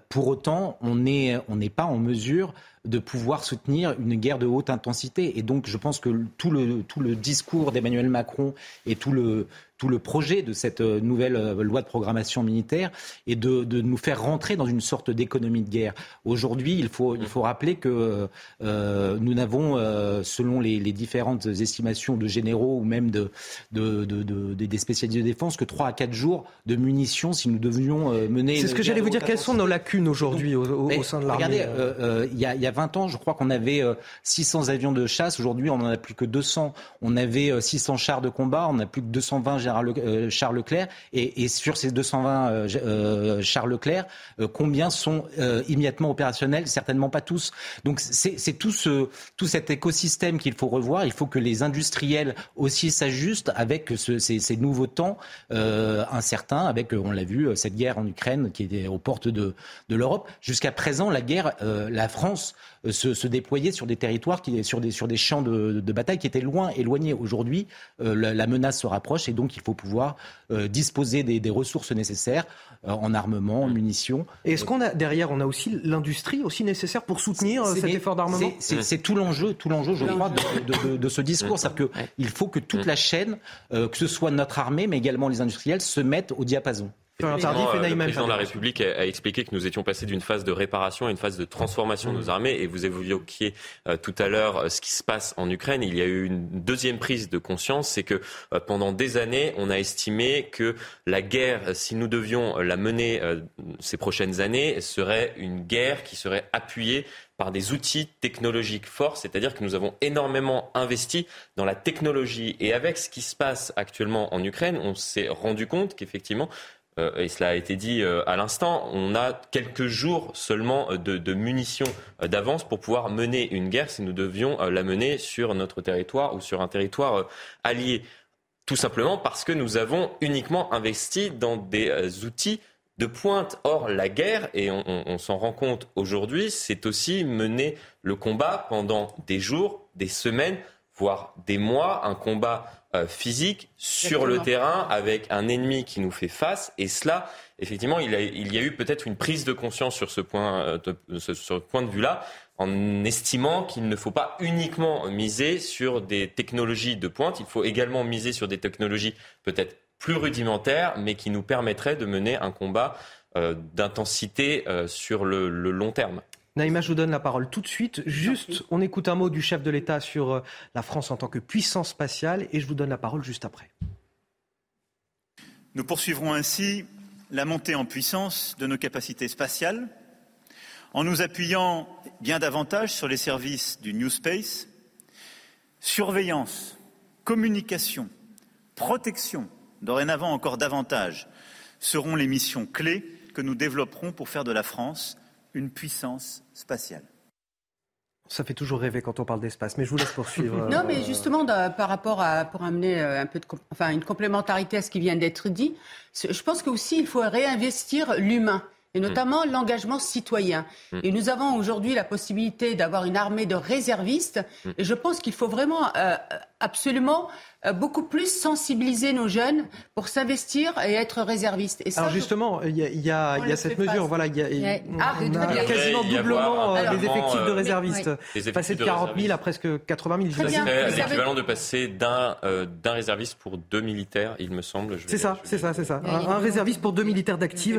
pour autant, on n'est on n'est pas en mesure de pouvoir soutenir une guerre de haute intensité. Et donc, je pense que tout le, tout le discours d'Emmanuel Macron et tout le, tout le projet de cette euh, nouvelle euh, loi de programmation militaire est de, de nous faire rentrer dans une sorte d'économie de guerre. Aujourd'hui, il faut, il faut rappeler que euh, nous n'avons, euh, selon les, les, différentes estimations de généraux ou même de, de, de, des spécialistes de défense, que 3 à 4 jours de munitions si nous devions mener. C'est ce que j'allais vous dire. Quelles sont nos lacunes aujourd'hui au, au, sein de l'armée Regardez, il y, a, y a 20 ans, je crois qu'on avait 600 avions de chasse. Aujourd'hui, on n'en a plus que 200. On avait 600 chars de combat. On n'a plus que 220 euh, Charles Leclerc. Et, sur ces 220 euh, euh, Charles Leclerc, combien sont immédiatement opérationnels? Certainement pas tous. Donc c'est tout, ce, tout cet écosystème qu'il faut revoir. Il faut que les industriels aussi s'ajustent avec ce, ces, nouveaux temps incertains, avec, on l'a vu, cette guerre en Ukraine qui est aux portes de l'Europe. Jusqu'à présent, la guerre, la France se, se, déployait sur des territoires, qui, sur, des, sur des champs de, de bataille qui étaient loin, éloignés. Aujourd'hui, la, la, menace se rapproche et donc il faut pouvoir euh, disposer des, des, ressources nécessaires euh, en armement, en munitions. Et est-ce qu'on a derrière, on a aussi l'industrie aussi nécessaire pour soutenir euh, cet effort d'armement C'est tout l'enjeu, tout l'enjeu, je crois, de, de, de, ce discours, c'est-à-dire qu'il faut que toute la chaîne, que ce soit notre armée, mais également les industriels, se mettent au diapason. Le président de la République a, expliqué que nous étions passés d'une phase de réparation à une phase de transformation de nos mmh. armées. Et vous évoquiez euh, tout à l'heure euh, ce qui se passe en Ukraine. Il y a eu une deuxième prise de conscience, c'est que euh, pendant des années, on a estimé que la guerre, si nous devions la mener ces prochaines années, serait une guerre qui serait appuyée par des outils technologiques forts, c'est-à-dire que nous avons énormément investi dans la technologie. Et avec ce qui se passe actuellement en Ukraine, on s'est rendu compte qu'effectivement, euh, et cela a été dit euh, à l'instant, on a quelques jours seulement euh, de, munitions d'avance pour pouvoir mener une guerre si nous devions la mener sur notre territoire ou sur un territoire allié. Tout simplement parce que nous avons uniquement investi dans des outils de pointe. Or, la guerre, et on, s'en rend compte aujourd'hui, c'est aussi mener le combat pendant des jours, des semaines, voire des mois, un combat euh, physique sur le terrain avec un ennemi qui nous fait face. Et cela, effectivement, il, y a eu peut-être une prise de conscience sur ce point, euh, de, ce, point de vue-là, en estimant qu'il ne faut pas uniquement miser sur des technologies de pointe, il faut également miser sur des technologies peut-être plus rudimentaire, mais qui nous permettrait de mener un combat euh, d'intensité euh, sur le, long terme. Naïma, je vous donne la parole tout de suite. Juste, on écoute un mot du chef de l'État sur euh, la France en tant que puissance spatiale et je vous donne la parole juste après. Nous poursuivrons ainsi la montée en puissance de nos capacités spatiales en nous appuyant bien davantage sur les services du New Space, surveillance, communication, protection dorénavant encore davantage, seront les missions clés que nous développerons pour faire de la France une puissance spatiale. Ça fait toujours rêver quand on parle d'espace, mais je vous laisse poursuivre. non, mais justement, par rapport à, pour amener euh, un peu de, enfin, une complémentarité à ce qui vient d'être dit, je pense qu'aussi il faut réinvestir l'humain et notamment l'engagement citoyen. Mm. Et nous avons aujourd'hui la possibilité d'avoir une armée de réservistes. Mm. Et je pense qu'il faut vraiment euh, absolument euh, beaucoup plus sensibiliser nos jeunes pour s'investir et être réservistes. Et ça, Alors justement, il y a, y a, y a cette mesure, voilà, il y a, y a quasiment doublement euh, les effectifs de euh, réservistes, passer de 40 000 à presque 80 000. C'est l'équivalent de passer d'un d'un réserviste pour deux militaires, il me semble. C'est ça, c'est ça, c'est ça. Un, réserviste pour deux militaires d'actifs.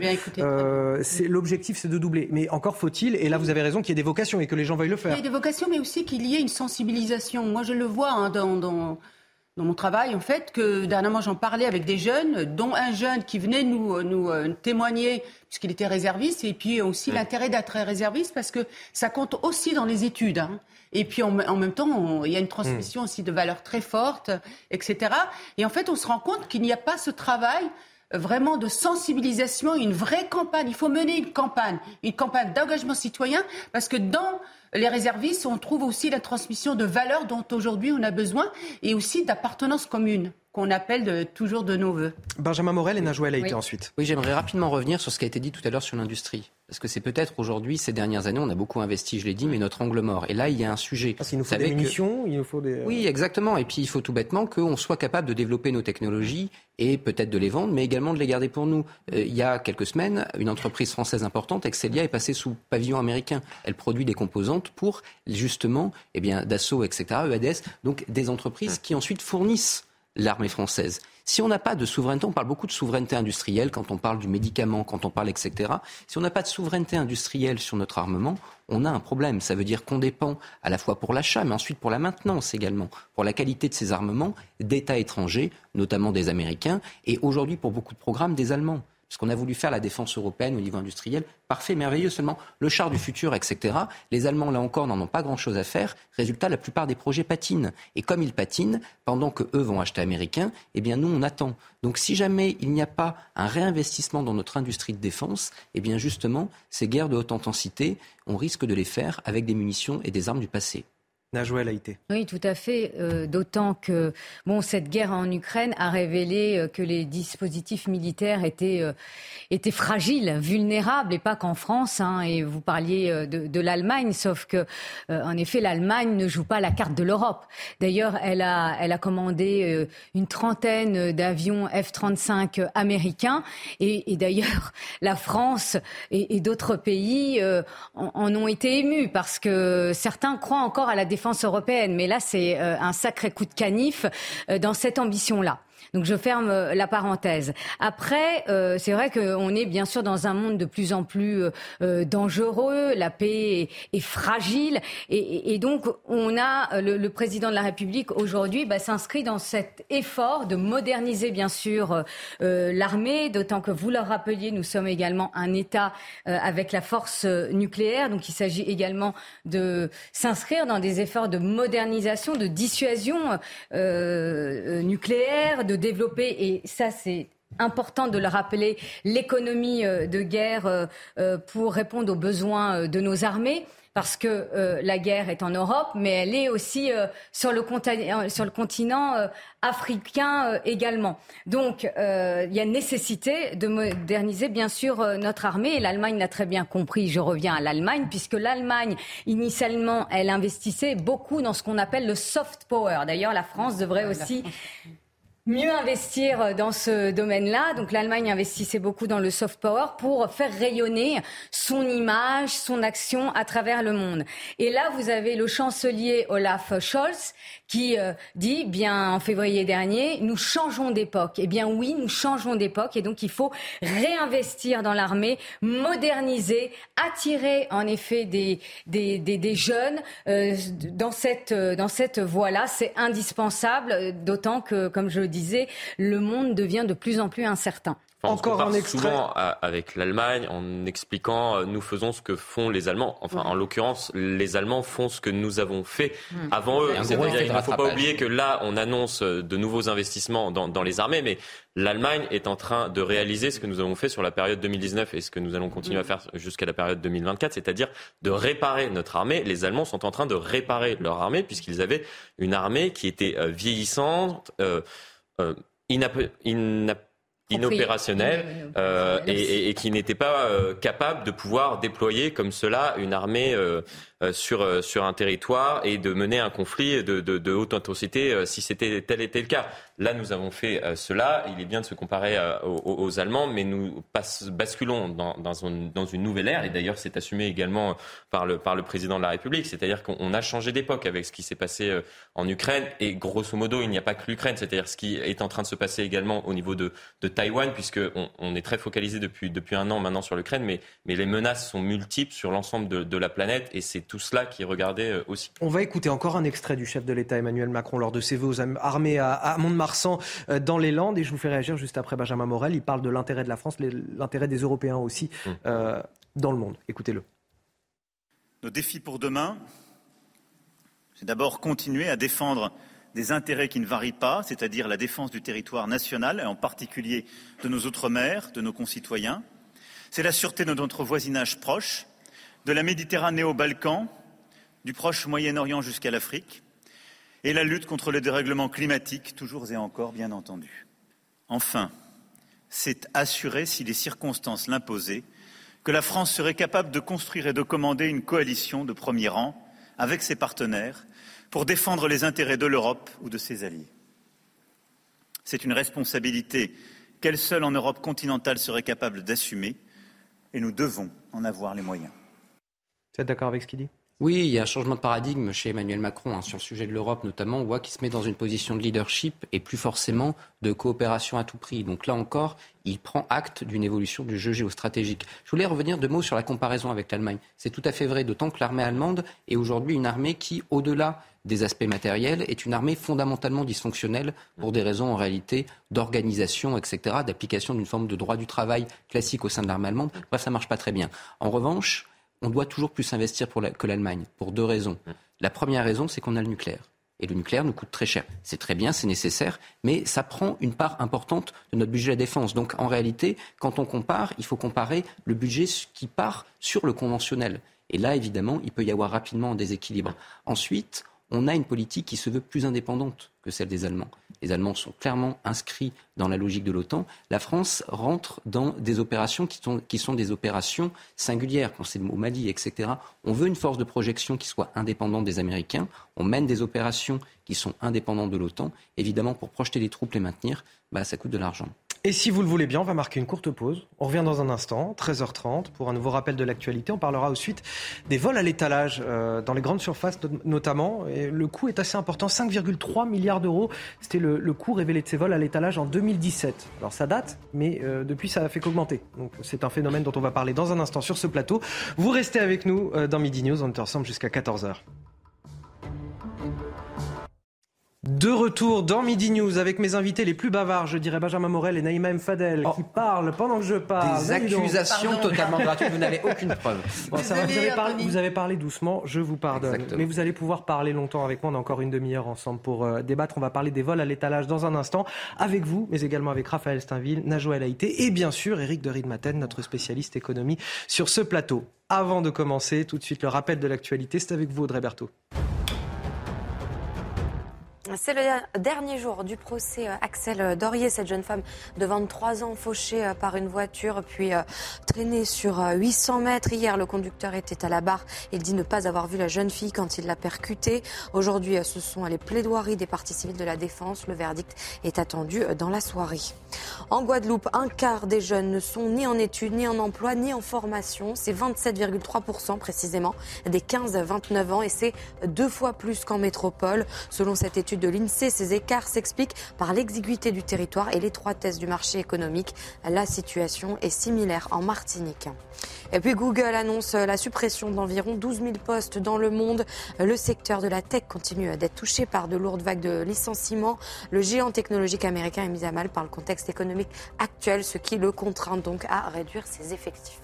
L'objectif, c'est de doubler. Mais encore faut-il, et là vous avez raison, qu'il y ait des vocations et que les gens veuillent le faire. Il y ait des vocations, mais aussi qu'il y ait une sensibilisation. Moi, je le vois hein, dans, dans dans mon travail, en fait, que dernièrement j'en parlais avec des jeunes, dont un jeune qui venait nous, nous euh, témoigner, puisqu'il était réserviste, et puis aussi l'intérêt d'être réserviste, parce que ça compte aussi dans les études. Hein. Et puis en, même temps, il y a une transmission aussi de valeurs très fortes, etc. Et en fait, on se rend compte qu'il n'y a pas ce travail vraiment de sensibilisation, une vraie campagne. Il faut mener une campagne, une campagne d'engagement citoyen, parce que dans les réservistes, on trouve aussi la transmission de valeurs dont aujourd'hui on a besoin et aussi d'appartenance commune qu'on appelle toujours de nos voeux. Benjamin Morel et Najouel a été ensuite. Oui, j'aimerais rapidement revenir sur ce qui a été dit tout à l'heure sur l'industrie. Parce que c'est peut-être aujourd'hui, ces dernières années, on a beaucoup investi, je l'ai dit, mais notre angle mort. Et là, il y a un sujet. Parce qu'il nous faut des munitions, il nous faut des... Oui, exactement. Et puis, il faut tout bêtement qu'on soit capable de développer nos technologies et peut-être de les vendre, mais également de les garder pour nous. Euh, il y a quelques semaines, une entreprise française importante, Excelia, est passée sous pavillon américain. Elle produit des composantes pour, justement, eh bien, Dassault, etc., EADS, donc des entreprises qui ensuite fournissent l'armée française. Si on n'a pas de souveraineté, on parle beaucoup de souveraineté industrielle quand on parle du médicament, quand on parle, etc. Si on n'a pas de souveraineté industrielle sur notre armement, on a un problème. Ça veut dire qu'on dépend à la fois pour l'achat, mais ensuite pour la maintenance également, pour la qualité de ces armements d'États étrangers, notamment des Américains, et aujourd'hui pour beaucoup de programmes des Allemands parce qu'on a voulu faire la défense européenne au niveau industriel, parfait, merveilleux, seulement le char du futur, etc. Les Allemands, là encore, n'en ont pas grand-chose à faire. Résultat, la plupart des projets patinent. Et comme ils patinent, pendant que eux vont acheter américain, eh bien nous, on attend. Donc si jamais il n'y a pas un réinvestissement dans notre industrie de défense, eh bien justement, ces guerres de haute intensité, on risque de les faire avec des munitions et des armes du passé. Oui, tout à fait. Euh, d'autant que bon, cette guerre en Ukraine a révélé euh, que les dispositifs militaires étaient, euh, étaient fragiles, vulnérables, et pas qu'en France. Hein, et vous parliez de, l'Allemagne, sauf que, en effet, l'Allemagne ne joue pas la carte de l'Europe. D'ailleurs, elle a, elle a commandé une trentaine d'avions F-35 américains. Et, d'ailleurs, la France et, d'autres pays en, ont été émus parce que certains croient encore à la défense européenne. Mais là, c'est euh, un sacré coup de canif euh, dans cette ambition-là. Donc je ferme euh, la parenthèse. Après, euh, c'est vrai qu'on est bien sûr dans un monde de plus en plus euh, dangereux, la paix est, fragile, et, donc on a le, président de la République aujourd'hui bah, s'inscrit dans cet effort de moderniser bien sûr l'armée, d'autant que vous le rappeliez, nous sommes également un État avec la force nucléaire, donc il s'agit également de s'inscrire dans des efforts de modernisation, de dissuasion nucléaire, développer, et ça c'est important de le rappeler, l'économie euh, de guerre euh, euh, pour répondre aux besoins de nos armées parce que la guerre est en Europe, mais elle est aussi sur, le sur, le continent africain également. Donc, il y a nécessité de moderniser, bien sûr, notre armée. Et l'Allemagne l'a très bien compris. Je reviens à l'Allemagne, puisque l'Allemagne, initialement, elle investissait beaucoup dans ce qu'on appelle le soft power. D'ailleurs, la France devrait aussi mieux investir dans ce domaine-là. Donc l'Allemagne investissait beaucoup dans le soft power pour faire rayonner son image, son action à travers le monde. Et là, vous avez le chancelier Olaf Scholz qui euh, dit, bien en février dernier, nous changeons d'époque. Eh bien oui, nous changeons d'époque et donc il faut réinvestir dans l'armée, moderniser, attirer en effet des, des, des, jeunes euh, dans cette, dans cette voie-là. C'est indispensable, d'autant que, comme je le le monde devient de plus en plus incertain. Encore un extrait. souvent avec l'Allemagne en expliquant euh, nous faisons ce que font les Allemands. Enfin, en l'occurrence, les Allemands font ce que nous avons fait hmm. avant eux. Il ne faut pas oublier que là, on annonce euh, de nouveaux investissements dans, dans les armées, mais l'Allemagne est en train de réaliser ce que nous avons fait sur la période 2019 et ce que nous allons continuer à hmm. faire jusqu'à la période 2024, c'est-à-dire de réparer notre armée. Les Allemands sont en train de réparer leur armée puisqu'ils avaient une armée qui était euh, vieillissante. Euh, euh, inopérationnel euh, et, et, qui n'était pas euh, capable de pouvoir déployer comme cela une armée sur, sur un territoire et de mener un conflit de, de, de haute intensité si c'était tel était le cas. Là, nous avons fait cela. Il est bien de se comparer aux, aux, Allemands, mais nous basculons dans, une, nouvelle ère. Et d'ailleurs, c'est assumé également par le, par le président de la République. C'est-à-dire qu'on a changé d'époque avec ce qui s'est passé en Ukraine. Et grosso modo, il n'y a pas que l'Ukraine. C'est-à-dire ce qui est en train de se passer également au niveau de, de Taïwan, puisqu'on on est très focalisé depuis, un an maintenant sur l'Ukraine, mais, les menaces sont multiples sur l'ensemble de, la planète. Et c'est tout cela qui est regardé euh, aussi. On va écouter encore un extrait du chef de l'État Emmanuel Macron lors de ses vœux aux à, Mont-de-Marsan euh, dans les Landes. Et je vous fais réagir juste après Benjamin Morel. Il parle de l'intérêt de la France, l'intérêt des Européens aussi hum. euh, dans le monde. Écoutez-le. Nos défis pour demain, c'est d'abord continuer à défendre des intérêts qui ne varient pas, c'est-à-dire la défense du territoire national, et en particulier de nos outre-mer, de nos concitoyens. C'est la sûreté de notre voisinage proche, de la Méditerranée aux Balkans, du proche Moyen-Orient jusqu'à l'Afrique, et la lutte contre le dérèglement climatique, toujours et encore, bien entendu. Enfin, c'est assurer, si les circonstances l'imposaient, que la France serait capable de construire et de commander une coalition de premier rang avec ses partenaires pour défendre les intérêts de l'Europe ou de ses alliés. C'est une responsabilité qu'elle seule en Europe continentale serait capable d'assumer et nous devons en avoir les moyens. Vous êtes d'accord avec ce qu'il dit? Oui, il y a un changement de paradigme chez Emmanuel Macron hein, sur le sujet de l'Europe notamment. On voit qu'il se met dans une position de leadership et plus forcément de coopération à tout prix. Donc là encore, il prend acte d'une évolution du jeu géostratégique. Je voulais revenir deux mots sur la comparaison avec l'Allemagne. C'est tout à fait vrai, d'autant que l'armée allemande est aujourd'hui une armée qui, au-delà des aspects matériels, est une armée fondamentalement dysfonctionnelle pour des raisons en réalité d'organisation, etc., d'application d'une forme de droit du travail classique au sein de l'armée allemande. Bref, ça marche pas très bien. En revanche, on doit toujours plus investir que l'Allemagne, pour deux raisons. Mmh. La première raison, c'est qu'on a le nucléaire. Et le nucléaire nous coûte très cher. C'est très bien, c'est nécessaire, mais ça prend une part importante de notre budget de la défense. Donc en réalité, quand on compare, il faut comparer le budget qui part sur le conventionnel. Et là, évidemment, il peut y avoir rapidement un déséquilibre. Ensuite, on a une politique qui se veut plus indépendante que celle des Allemands. Les Allemands sont clairement inscrits dans la logique de l'OTAN. La France rentre dans des opérations qui sont, des opérations singulières. Pensez au Mali, etc. On veut une force de projection qui soit indépendante des Américains. On mène des opérations qui sont indépendantes de l'OTAN. Évidemment, pour projeter les troupes, les maintenir, bah, ça coûte de l'argent. Et si vous le voulez bien, on va marquer une courte pause. On revient dans un instant, 13h30, pour un nouveau rappel de l'actualité. On parlera ensuite des vols à l'étalage euh, dans les grandes surfaces notamment. Le coût est assez important, 5,3 milliards d'euros. C'était le, coût révélé de ces vols à l'étalage en 2017. Alors ça date, mais euh, depuis ça a fait qu'augmenter. Donc c'est un phénomène dont on va parler dans un instant sur ce plateau. Vous restez avec nous euh, dans Midi News, on est ensemble jusqu'à 14h. De retour dans Midi News avec mes invités les plus bavards, je dirais Benjamin Morel et Naïma M. Fadel, qui oh. parlent pendant que je parle. Des accusations totalement gratuites, vous n'avez aucune preuve. vous, avez parlé, vous, avez parlé, doucement, je vous pardonne. Mais vous allez pouvoir parler longtemps avec moi, on a encore une demi-heure ensemble pour euh, débattre. On va parler des vols à l'étalage dans un instant, avec vous, mais également avec Raphaël Steinville, Najwa Haïté et bien sûr Eric de Riedmaten, notre spécialiste économie sur ce plateau. Avant de commencer, tout de suite le rappel de l'actualité, c'est avec vous Audrey Berthaud. C'est le dernier jour du procès euh, Axel Dorier, cette jeune femme de 23 ans fauchée euh, par une voiture puis euh, traînée sur 800 mètres. Hier, le conducteur était à la barre. Il dit ne pas avoir vu la jeune fille quand il l'a percutée. Aujourd'hui, ce sont les plaidoiries des parties civiles de la défense. Le verdict est attendu dans la soirée. En Guadeloupe, un quart des jeunes ne sont ni en études, ni en emploi, ni en formation. C'est 27,3% précisément des 15-29 ans et c'est deux fois plus qu'en métropole. Selon cette étude de l'INSEE, ces écarts s'expliquent par l'exiguïté du territoire et l'étroitesse du marché économique. La situation est similaire en Martinique. Et puis Google annonce la suppression d'environ 12 000 postes dans le monde. Le secteur de la tech continue d'être touché par de lourdes vagues de licenciements. Le géant technologique américain est mis à mal par le contexte économique actuel, ce qui le contraint donc à réduire ses effectifs.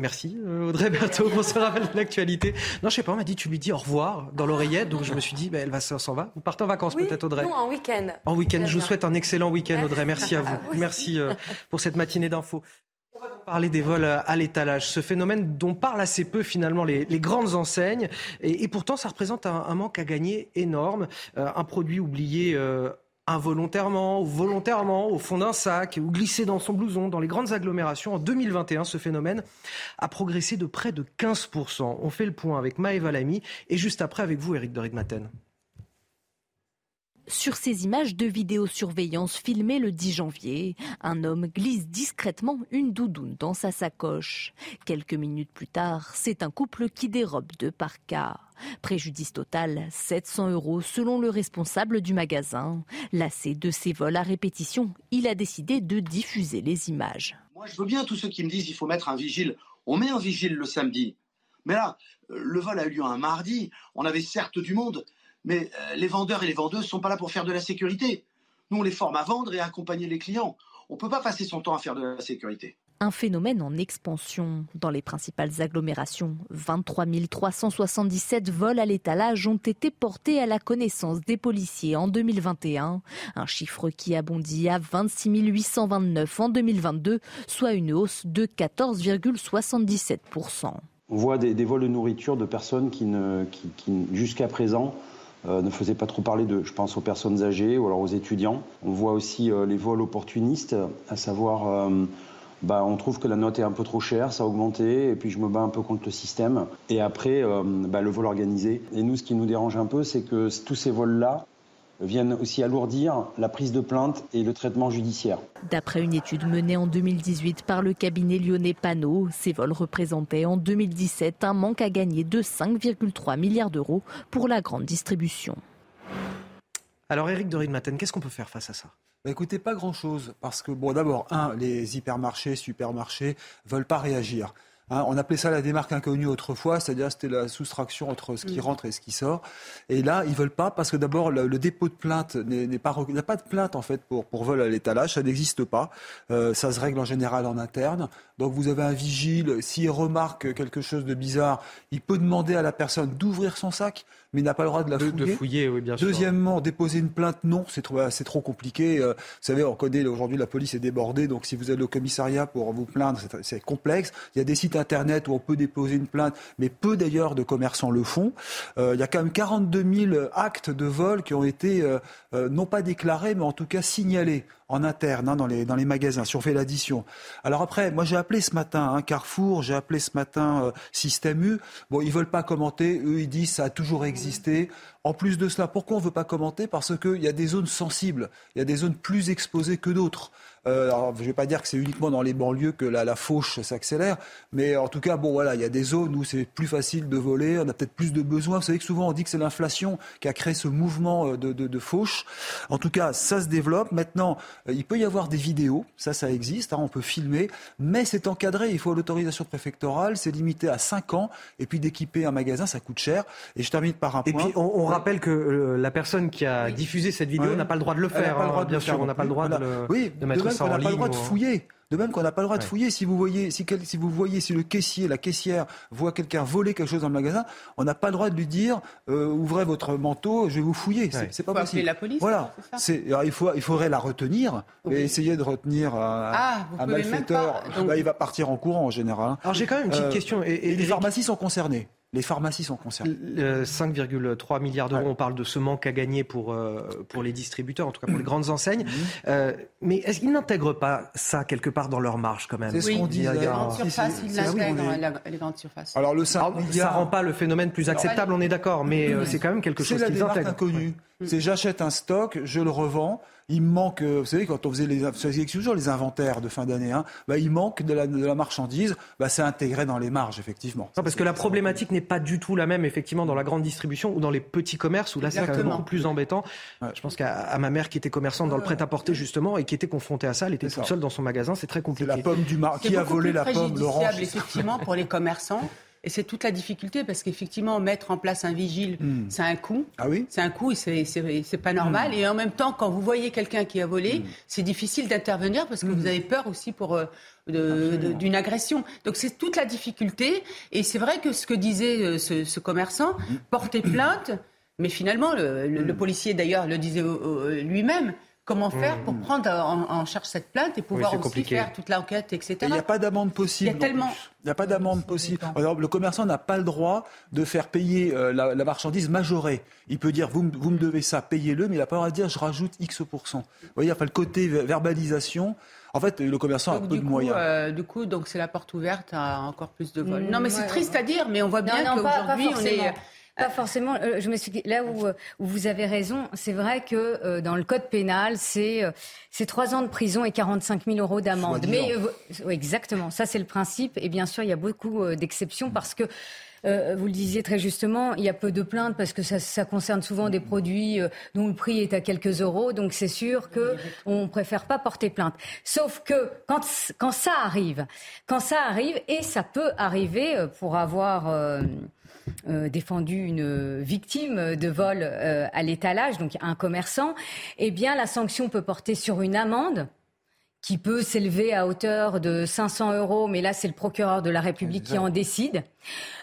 Merci euh, Audrey Berthaud pour ce rappel de l'actualité. Non, je sais pas, on m'a dit tu lui dis au revoir dans l'oreillette, donc je me suis dit bah, elle va s'en va. Vous partez en vacances peut-être Audrey Non, en week-end. En week-end, je vous souhaite un excellent week-end Audrey. Merci à vous. Merci euh, pour cette matinée d'infos. On va parler des vols à l'étalage, ce phénomène dont parlent assez peu finalement les, grandes enseignes, et, pourtant ça représente un, manque à gagner énorme, euh, un produit oublié involontairement ou volontairement au fond d'un sac ou glissé dans son blouson dans les grandes agglomérations. En 2021, ce phénomène a progressé de près de 15%. On fait le point avec Maëva Lamy et juste après avec vous, Eric de Ridmaten. Sur ces images de vidéosurveillance filmées le 10 janvier, un homme glisse discrètement une doudoune dans sa sacoche. Quelques minutes plus tard, c'est un couple qui dérobe deux par cas. Préjudice total 700 euros selon le responsable du magasin. Lassé de ces vols à répétition, il a décidé de diffuser les images. Moi, je veux bien tous ceux qui me disent qu'il faut mettre un vigile. On met un vigile le samedi. Mais là, le vol a eu lieu un mardi. On avait certes du monde, mais euh, les vendeurs et les vendeuses ne sont pas là pour faire de la sécurité. Nous, on les forme à vendre et à accompagner les clients. On ne peut pas passer son temps à faire de la sécurité. Un phénomène en expansion. Dans les principales agglomérations, 23 377 vols à l'étalage ont été portés à la connaissance des policiers en 2021, un chiffre qui a bondi à 26 829 en 2022, soit une hausse de 14,77%. On voit des, vols de nourriture de personnes qui, qui jusqu'à présent, euh, ne faisait pas trop parler de, je pense, aux personnes âgées ou alors aux étudiants. On voit aussi euh, les vols opportunistes, à savoir, euh, bah, on trouve que la note est un peu trop chère, ça a augmenté, et puis je me bats un peu contre le système. Et après, bah, le vol organisé. Et nous, ce qui nous dérange un peu, c'est que tous ces vols-là, viennent aussi alourdir la prise de plainte et le traitement judiciaire. D'après une étude menée en 2018 par le cabinet lyonnais Panot, ces vols représentaient en 2017 un manque à gagner de 5,3 milliards d'euros pour la grande distribution. Alors Eric de Maten, qu'est-ce qu'on peut faire face à ça? Bah, écoutez, pas grand-chose. Parce que, bon, d'abord, un, les hypermarchés, supermarchés veulent pas réagir. Hein, on appelait ça la démarque inconnue autrefois, c'est-à-dire c'était la soustraction entre ce qui mm. rentre et ce qui sort. Et là, ils veulent pas parce que d'abord le, dépôt de plainte n'est pas, il n'y a pas de plainte en fait pour pour vol à l'étalage, ça n'existe pas. Euh, ça se règle en général en interne. Donc vous avez un vigile, s'il remarque quelque chose de bizarre, il peut demander à la personne d'ouvrir son sac mais il n'a pas le droit de la fouiller. De fouiller oui, bien sûr. Deuxièmement, déposer une plainte, non, c'est trop, c'est trop compliqué. Euh, vous savez, on connaît aujourd'hui la police est débordée, donc si vous allez au commissariat pour vous plaindre, c'est complexe. Il y a des sites site internet où on peut déposer une plainte, mais peu d'ailleurs de commerçants le font. il y a quand même 42 000 actes de vol qui ont été non pas déclarés, mais en tout cas signalés en interne hein, dans, les, dans les magasins, si on fait l'addition. Alors après, moi j'ai appelé ce matin hein, Carrefour, j'ai appelé ce matin Système U. Bon, ils veulent pas commenter, eux ils disent ça a toujours existé. En plus de cela, pourquoi on ne veut pas commenter? Parce qu'il y a des zones sensibles, il y a des zones plus exposées que d'autres. Euh, alors, je ne vais pas dire que c'est uniquement dans les banlieues que la, la fauche s'accélère, mais en tout cas, bon, voilà, il y a des zones où c'est plus facile de voler, on a peut-être plus de besoins. Vous savez que souvent on dit que c'est l'inflation qui a créé ce mouvement euh, de, de, de, fauche. En tout cas, ça se développe. Maintenant, euh, il peut y avoir des vidéos, ça, ça existe, hein, on peut filmer, mais c'est encadré. Il faut l'autorisation préfectorale, c'est limité à 5 ans, et puis d'équiper un magasin, ça coûte cher. Et je termine par un point. Et puis, on, on rappelle que la personne qui a diffusé cette vidéo n'a pas le droit de le faire. Pas le droit hein, bien sûr, on n'a pas le droit de, le, oui, de mettre on n'a pas le droit de fouiller. De même qu'on n'a pas le droit de fouiller. Si vous voyez, si, si, vous voyez, si le caissier, la caissière voit quelqu'un voler quelque chose dans le magasin, on n'a pas le droit de lui dire euh, ouvrez votre manteau, je vais vous fouiller. C'est pas possible. la police. Voilà. C'est il faut, il faudrait la retenir et essayer de retenir un, ah, un malfaiteur. Bah, il va partir en courant en général. Alors j'ai quand même une petite euh, question. Et, et les pharmacies sont concernées. Les pharmacies sont concernées. 5,3 milliards d'euros, on parle de ce manque à gagner pour, euh, pour les distributeurs, en tout cas pour les grandes enseignes. Euh, mais est-ce qu'ils n'intègrent pas ça quelque part dans leur marge quand même C'est ce qu'on dit. Les grandes surfaces, ils l'intègrent dans les grandes surfaces. Alors le 5 Alors, milliards... Ça rend pas le phénomène plus acceptable, on est d'accord, mais euh, c'est quand même quelque chose qu'ils intègrent. Inconnu. C'est j'achète un stock, je le revends il manque, euh, vous savez, quand on faisait les, toujours les inventaires de fin d'année, hein, bah, il manque de la, de la marchandise, bah, c'est intégré dans les marges, effectivement. Non, parce que la problématique n'est pas du tout la même, effectivement, dans la grande distribution ou dans les petits commerces, où là, c'est quand même beaucoup plus embêtant. Je pense qu'à ma mère qui était commerçante dans le prêt-à-porter, justement, et qui était confrontée à ça, elle était toute seule dans son magasin, c'est très compliqué. la pomme du mar... Qui a volé la pomme, l'orange effectivement, pour les commerçants. Et c'est toute la difficulté parce qu'effectivement, mettre en place un vigile, hmm. c'est un coût. Ah oui C'est un coût et c'est pas normal. Hmm. Et en même temps, quand vous voyez quelqu'un qui a volé, hmm. c'est difficile d'intervenir parce que vous avez peur aussi pour. Euh, d'une agression. Donc c'est toute la difficulté. Et c'est vrai que ce que disait euh, ce, commerçant, porter plainte, mais finalement, le policier d'ailleurs le disait lui-même, Comment faire pour mmh. prendre en, charge cette plainte et pouvoir aussi faire toute l'enquête, etc. Il n'y a pas d'amende possible. Il y a tellement. Il n'y a pas d'amende possible. le commerçant n'a pas le droit de faire payer euh, la, marchandise majorée. Il peut dire vous, me devez ça, payez-le, mais il n'a pas le droit de dire je rajoute X%. Vous voyez, enfin, le côté verbalisation. En fait, le commerçant a peu de moyens. Euh, du coup, donc c'est la porte ouverte à encore plus de vols. Mmh, non, mais c'est triste à dire, mais on voit bien qu'aujourd'hui, on est pas forcément. Euh, je m'explique. Là où, euh, où, vous avez raison, c'est vrai que euh, dans le code pénal, c'est c'est trois ans de prison et 45 000 euros d'amende. Mais exactement, ça c'est le principe. Et bien sûr, il y a beaucoup d'exceptions parce que. vous le disiez très justement, il y a peu de plaintes parce que ça, ça concerne souvent des produits dont le prix est à quelques euros, donc c'est sûr que on préfère pas porter plainte. Sauf que quand, quand ça arrive, quand ça arrive, et ça peut arriver pour avoir euh, défendu une victime de vol euh, à l'étalage, donc un commerçant, eh bien la sanction peut porter sur une amende qui peut s'élever à hauteur de 500 euros, mais là c'est le procureur de la République qui en décide,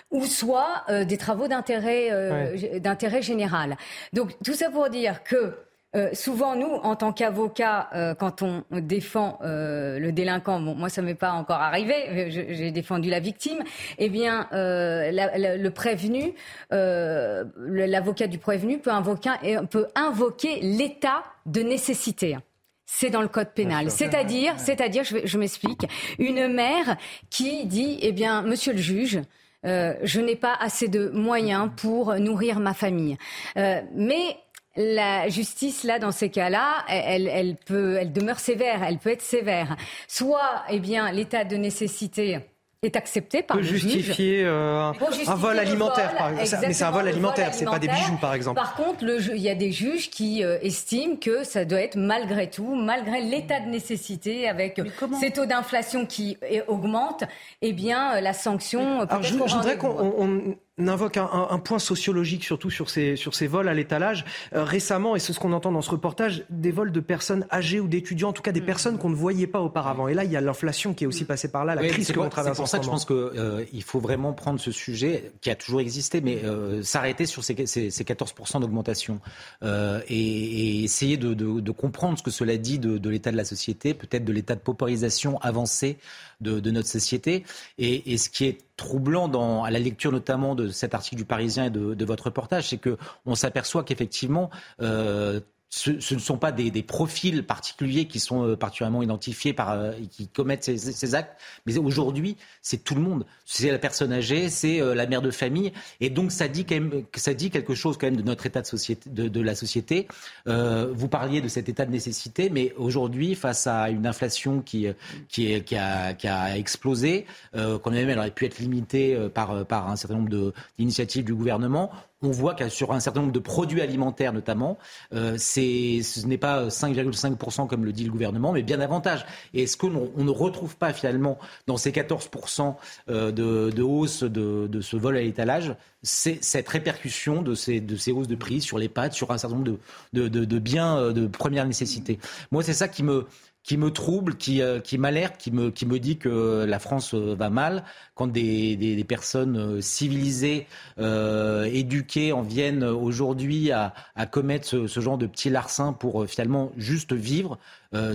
ou soit euh, des travaux d'intérêt d'intérêt général. Donc tout ça pour dire que euh, souvent, nous, en tant qu'avocats, euh, quand on défend euh, le délinquant, bon, moi, ça m'est pas encore arrivé, j'ai défendu la victime, eh bien, le prévenu, l'avocat du prévenu peut invoquer, peut invoquer l'état de nécessité. C'est dans le code pénal. C'est-à-dire, c'est-à-dire, je, m'explique, une mère qui dit, eh bien, monsieur le juge, je n'ai pas assez de moyens pour nourrir ma famille. mais la justice, là, dans ces cas-là, elle, elle, peut, elle demeure sévère, elle peut être sévère. Soit, eh bien, l'état de nécessité est accepté par peut le justifier, euh, un vol alimentaire, par exemple. Mais c'est un vol alimentaire, c'est pas des bijoux, par exemple. Par contre, le, il y a des juges qui euh, estiment que ça doit être malgré tout, malgré l'état de nécessité, avec ces taux d'inflation qui augmentent, eh bien, la sanction. Alors, je, je voudrais qu'on invoque un, point sociologique surtout sur ces, sur ces vols à l'étalage. Euh, récemment, et c'est ce qu'on entend dans ce reportage, des vols de personnes âgées ou d'étudiants, en tout cas des mm. personnes qu'on ne voyait pas auparavant. Et là, il y a l'inflation qui est aussi passée par là, la crise que l'on traverse. C'est pour ça que je pense qu'il euh, faut vraiment prendre ce sujet qui a toujours existé, mais euh, s'arrêter sur ces, ces, 14% d'augmentation et, essayer de, de, comprendre ce que cela dit de, de l'état de la société, peut-être de l'état de paupérisation avancé de, notre société. Et, et, ce qui est troublant dans, à la lecture notamment de cet article du Parisien et de, de votre reportage, c'est qu'on s'aperçoit qu'effectivement, euh, ce, ne sont pas des, profils particuliers qui sont euh, particulièrement identifiés par euh, qui commettent ces, actes, mais aujourd'hui c'est tout le monde. C'est la personne âgée, c'est euh, la mère de famille, et donc ça dit quand même, ça dit quelque chose quand même de notre état de société, de, la société. vous parliez de cet état de nécessité, mais aujourd'hui face à une inflation qui qui, est, qui, a, qui a explosé, quand même elle aurait pu être limitée par par un certain nombre d'initiatives du gouvernement on voit que sur un certain nombre de produits alimentaires notamment, euh, ce n'est pas 5,5% comme le dit le gouvernement, mais bien davantage. Et est-ce qu'on ne retrouve pas finalement dans ces 14% euh, de, hausse de, ce vol à l'étalage cette répercussion de ces, de ces hausses de prix sur les pâtes, sur un certain nombre de, de biens euh, de première nécessité Moi, c'est ça qui me qui me trouble, qui, euh, qui m'alerte, qui me, qui me dit que la France euh, va mal, quand des, des, personnes euh, civilisées, éduquées, en viennent aujourd'hui à, à commettre ce, genre de petits larcins pour finalement juste vivre,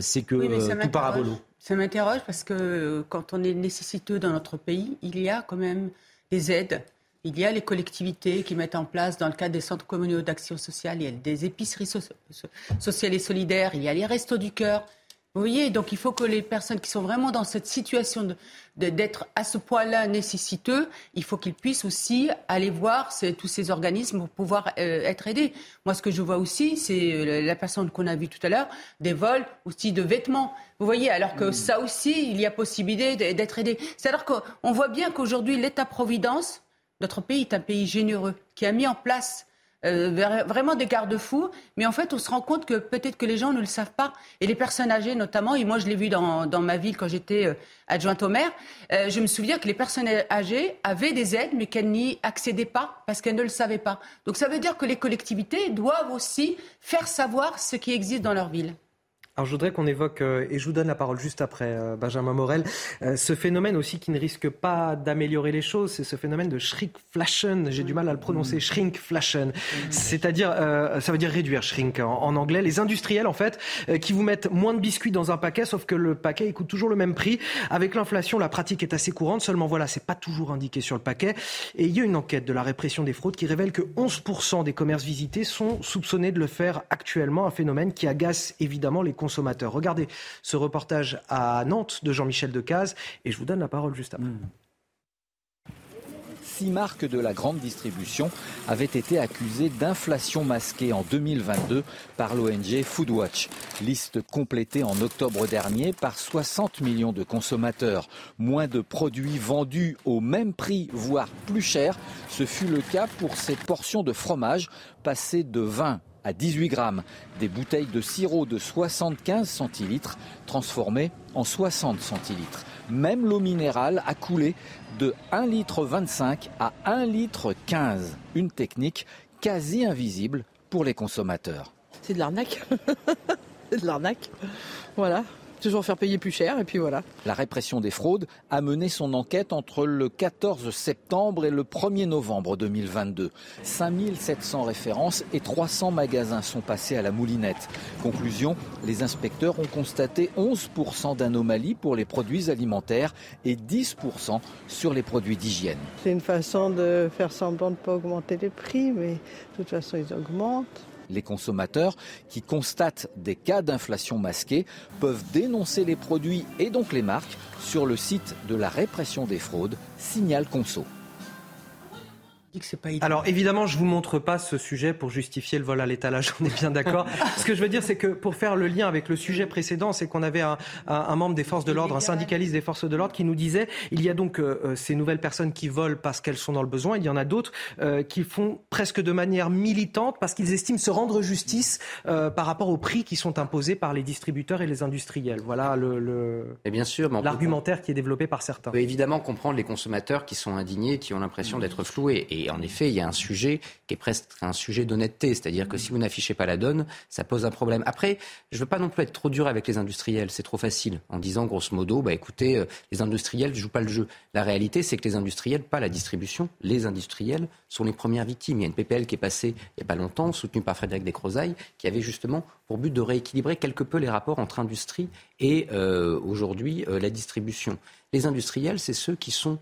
c'est que tout part à. Ça m'interroge parce que quand on est nécessiteux dans notre pays, il y a quand même des aides. Il y a les collectivités qui mettent en place, dans le cadre des centres communaux d'action sociale, il y a des épiceries sociales et solidaires, il y a les restos du cœur, vous voyez, donc il faut que les personnes qui sont vraiment dans cette situation d'être à ce point-là nécessiteux, il faut qu'ils puissent aussi aller voir tous ces organismes pour pouvoir euh, être aidés. Moi, ce que je vois aussi, c'est euh, la personne qu'on a vue tout à l'heure, des vols aussi de vêtements. Vous voyez, alors que ça aussi, il y a possibilité d'être aidé. C'est-à-dire qu'on voit bien qu'aujourd'hui, l'État-providence, notre pays est un pays généreux, qui a mis en place euh, vraiment des garde-fous. Mais en fait, on se rend compte que peut-être que les gens ne le savent pas. Et les personnes âgées, notamment, et moi je l'ai vu dans, ma ville quand j'étais euh, adjointe au maire, euh, je me souviens que les personnes âgées avaient des aides, mais qu'elles n'y accédaient pas parce qu'elles ne le savaient pas. Donc ça veut dire que les collectivités doivent aussi faire savoir ce qui existe dans leur ville. Alors je voudrais qu'on évoque, euh, et je vous donne la parole juste après, euh, Benjamin Morel, euh, ce phénomène aussi qui ne risque pas d'améliorer les choses, c'est ce phénomène de shrinkflation, j'ai du mal à le prononcer, shrinkflation, c'est-à-dire, ça veut dire réduire, shrink en, anglais, les industriels en fait, qui vous mettent moins de biscuits dans un paquet, sauf que le paquet il coûte toujours le même prix. Avec l'inflation, la pratique est assez courante, seulement voilà, c'est pas toujours indiqué sur le paquet. Et il y a une enquête de la répression des fraudes qui révèle que 11% des commerces visités sont soupçonnés de le faire actuellement, un phénomène qui agace évidemment les consommateurs. Regardez ce reportage à Nantes de Jean-Michel Decaze et je vous donne la parole juste après. Six marques de la grande distribution avaient été accusées d'inflation masquée en 2022 par l'ONG Foodwatch. Liste complétée en octobre dernier par 60 millions de consommateurs. Moins de produits vendus au même prix, voire plus cher. Ce fut le cas pour ces portions de fromage passées de 20 à 18 grammes. Des bouteilles de sirop de 75 centilitres transformées en 60 centilitres. Même l'eau minérale a coulé de 1 litre 25 à 1 litre 15. Une technique quasi invisible pour les consommateurs. C'est de l'arnaque. C'est de l'arnaque. Voilà toujours faire payer plus cher, et puis voilà. La répression des fraudes a mené son enquête entre le 14 septembre et le 1er novembre 2022. 5700 références et 300 magasins sont passés à la moulinette. Conclusion, les inspecteurs ont constaté 11% d'anomalies pour les produits alimentaires et 10% sur les produits d'hygiène. C'est une façon de faire semblant de ne pas augmenter les prix, mais de toute façon ils augmentent. Les consommateurs qui constatent des cas d'inflation masquée peuvent dénoncer les produits et donc les marques sur le site de la répression des fraudes Signal Conso. Alors évidemment, je vous montre pas ce sujet pour justifier le vol à l'étalage, on est bien d'accord. ce que je veux dire, c'est que pour faire le lien avec le sujet précédent, c'est qu'on avait un, membre des forces de l'ordre, un syndicaliste des forces de l'ordre, qui nous disait il y a donc euh, euh, ces nouvelles personnes qui volent parce qu'elles sont dans le besoin, il y en a d'autres euh, qui font presque de manière militante parce qu'ils estiment se rendre justice par rapport aux prix qui sont imposés par les distributeurs et les industriels. Voilà le, bien sûr, l'argumentaire qui est développé par certains. On peut évidemment comprendre les consommateurs qui sont indignés, qui ont l'impression d'être floués. Et Et en effet, il y a un sujet qui est presque un sujet d'honnêteté, c'est-à-dire que si vous n'affichez pas la donne, ça pose un problème. Après, je ne veux pas non plus être trop dur avec les industriels, c'est trop facile, en disant grosso modo, bah, écoutez, euh, les industriels ne jouent pas le jeu. La réalité, c'est que les industriels, pas la distribution, les industriels sont les premières victimes. Il y a une PPL qui est passée il n'y a pas longtemps, soutenue par Frédéric Descrozailles, qui avait justement pour but de rééquilibrer quelque peu les rapports entre industrie et euh, aujourd'hui euh, la distribution. Les industriels, c'est ceux qui sont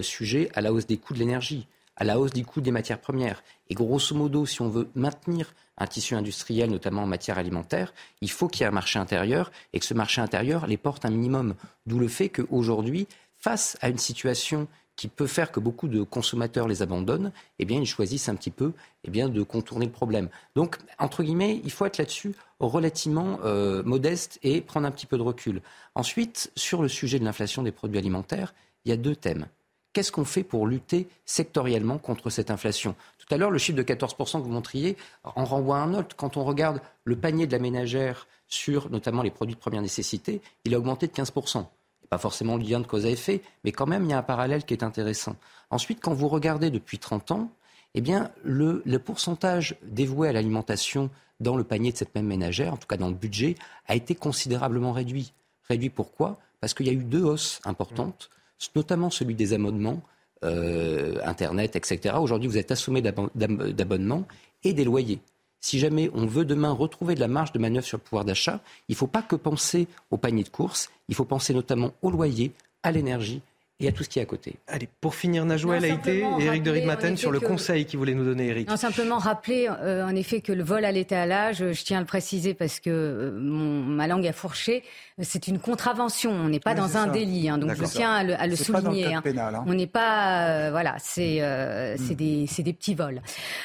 sujets à la hausse des coûts de l'énergie à la hausse des coûts des matières premières. Et grosso modo, si on veut maintenir un tissu industriel, notamment en matière alimentaire, il faut qu'il y ait un marché intérieur et que ce marché intérieur les porte un minimum. D'où le fait qu'aujourd'hui, face à une situation qui peut faire que beaucoup de consommateurs les abandonnent, eh bien, ils choisissent un petit peu eh bien, de contourner le problème. Donc, entre guillemets, il faut être là-dessus relativement euh, modeste et prendre un petit peu de recul. Ensuite, sur le sujet de l'inflation des produits alimentaires, il y a deux thèmes qu'est-ce qu'on fait pour lutter sectoriellement contre cette inflation? Tout à l'heure, le chiffre de 14% que vous montriez en renvoie un autre. Quand on regarde le panier de la ménagère sur notamment les produits de première nécessité, il a augmenté de 15%. Pas forcément le lien de cause à effet, mais quand même, il y a un parallèle qui est intéressant. Ensuite, quand vous regardez depuis 30 ans, eh bien, le, le pourcentage dévoué à l'alimentation dans le panier de cette même ménagère, en tout cas dans le budget, a été considérablement réduit. Réduit pourquoi? Parce qu'il y a eu deux hausses importantes notamment celui des abonnements, euh, Internet, etc. Aujourd'hui, vous êtes assommé d'abonnements et des loyers. Si jamais on veut demain retrouver de la marge de manœuvre sur le pouvoir d'achat, il ne faut pas que penser au panier de courses, il faut penser notamment au loyer, à l'énergie et à tout ce qui est à côté. Allez, pour finir, Najouel a été et Eric de Ridmaten sur le conseil qu'il voulait nous donner, Eric. Non, simplement rappeler euh, en effet que le vol à l'étalage, je tiens à le préciser parce que euh, ma langue a fourché, c'est une contravention. On n'est pas dans un délit, hein, donc je tiens à le, à le souligner. Hein. Pénal, hein. On n'est pas, euh, voilà, c'est euh, c'est des, des petits vols.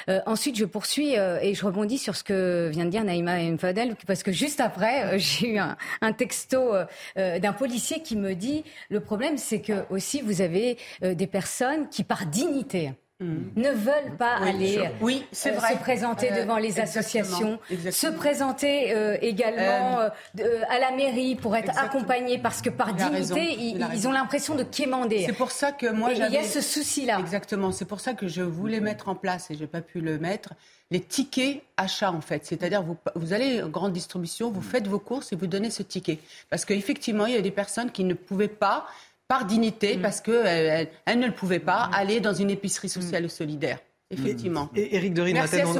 Euh, ensuite, je poursuis et je rebondis sur ce que vient de dire Naïma Mfadel, parce que juste après, j'ai eu un, un texto d'un policier qui me dit le problème, c'est que aussi vous avez des personnes qui, par dignité, Mm. ne veulent pas aller oui, euh, se présenter euh, devant les associations, se présenter euh, également à la mairie pour être accompagnés parce que par dignité, ils, ont l'impression de quémander. C'est pour ça que moi, il y a ce souci-là. Exactement. C'est pour ça que je voulais mettre en place et j'ai pas pu le mettre les tickets achats en fait. C'est-à-dire vous, vous allez en grande distribution, vous faites vos courses et vous donnez ce ticket. Parce qu'effectivement, il y a des personnes qui ne pouvaient pas par dignité, mm. parce qu'elle elle, ne le pouvait pas, mm. aller dans une épicerie sociale ou solidaire. Effectivement. Et Eric de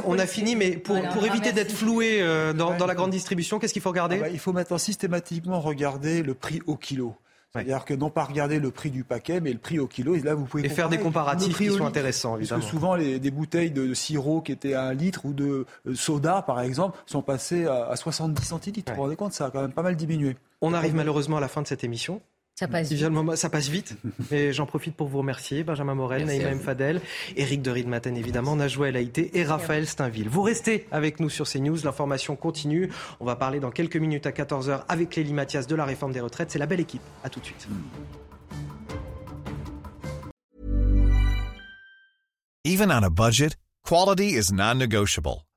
on, a fini, mais pour, pour éviter d'être floué euh, dans, dans, la grande distribution, qu'est-ce qu'il faut regarder ah bah, Il faut maintenant systématiquement regarder le prix au kilo. C'est-à-dire que non pas regarder le prix du paquet, mais le prix au kilo. Et là, vous pouvez et faire des comparatifs qui sont intéressants, évidemment. Parce que souvent, les, des bouteilles de, sirop qui étaient à un litre ou de euh, soda, par exemple, sont passées à, 70 centilitres. Vous vous rendez compte, ça a quand même pas mal diminué. On arrive malheureusement à la fin de cette émission. Ça passe vite. ça passe vite. Et j'en profite pour vous remercier, Benjamin Morel, Naïma Mfadel, Eric de Ridmaten évidemment, Najouel Haïté et Raphaël Steinville. Vous restez avec nous sur CNews, l'information continue. On va parler dans quelques minutes à 14h avec Lélie Mathias de la réforme des retraites. C'est la belle équipe. À tout de suite. Even on a budget, quality is non-negotiable.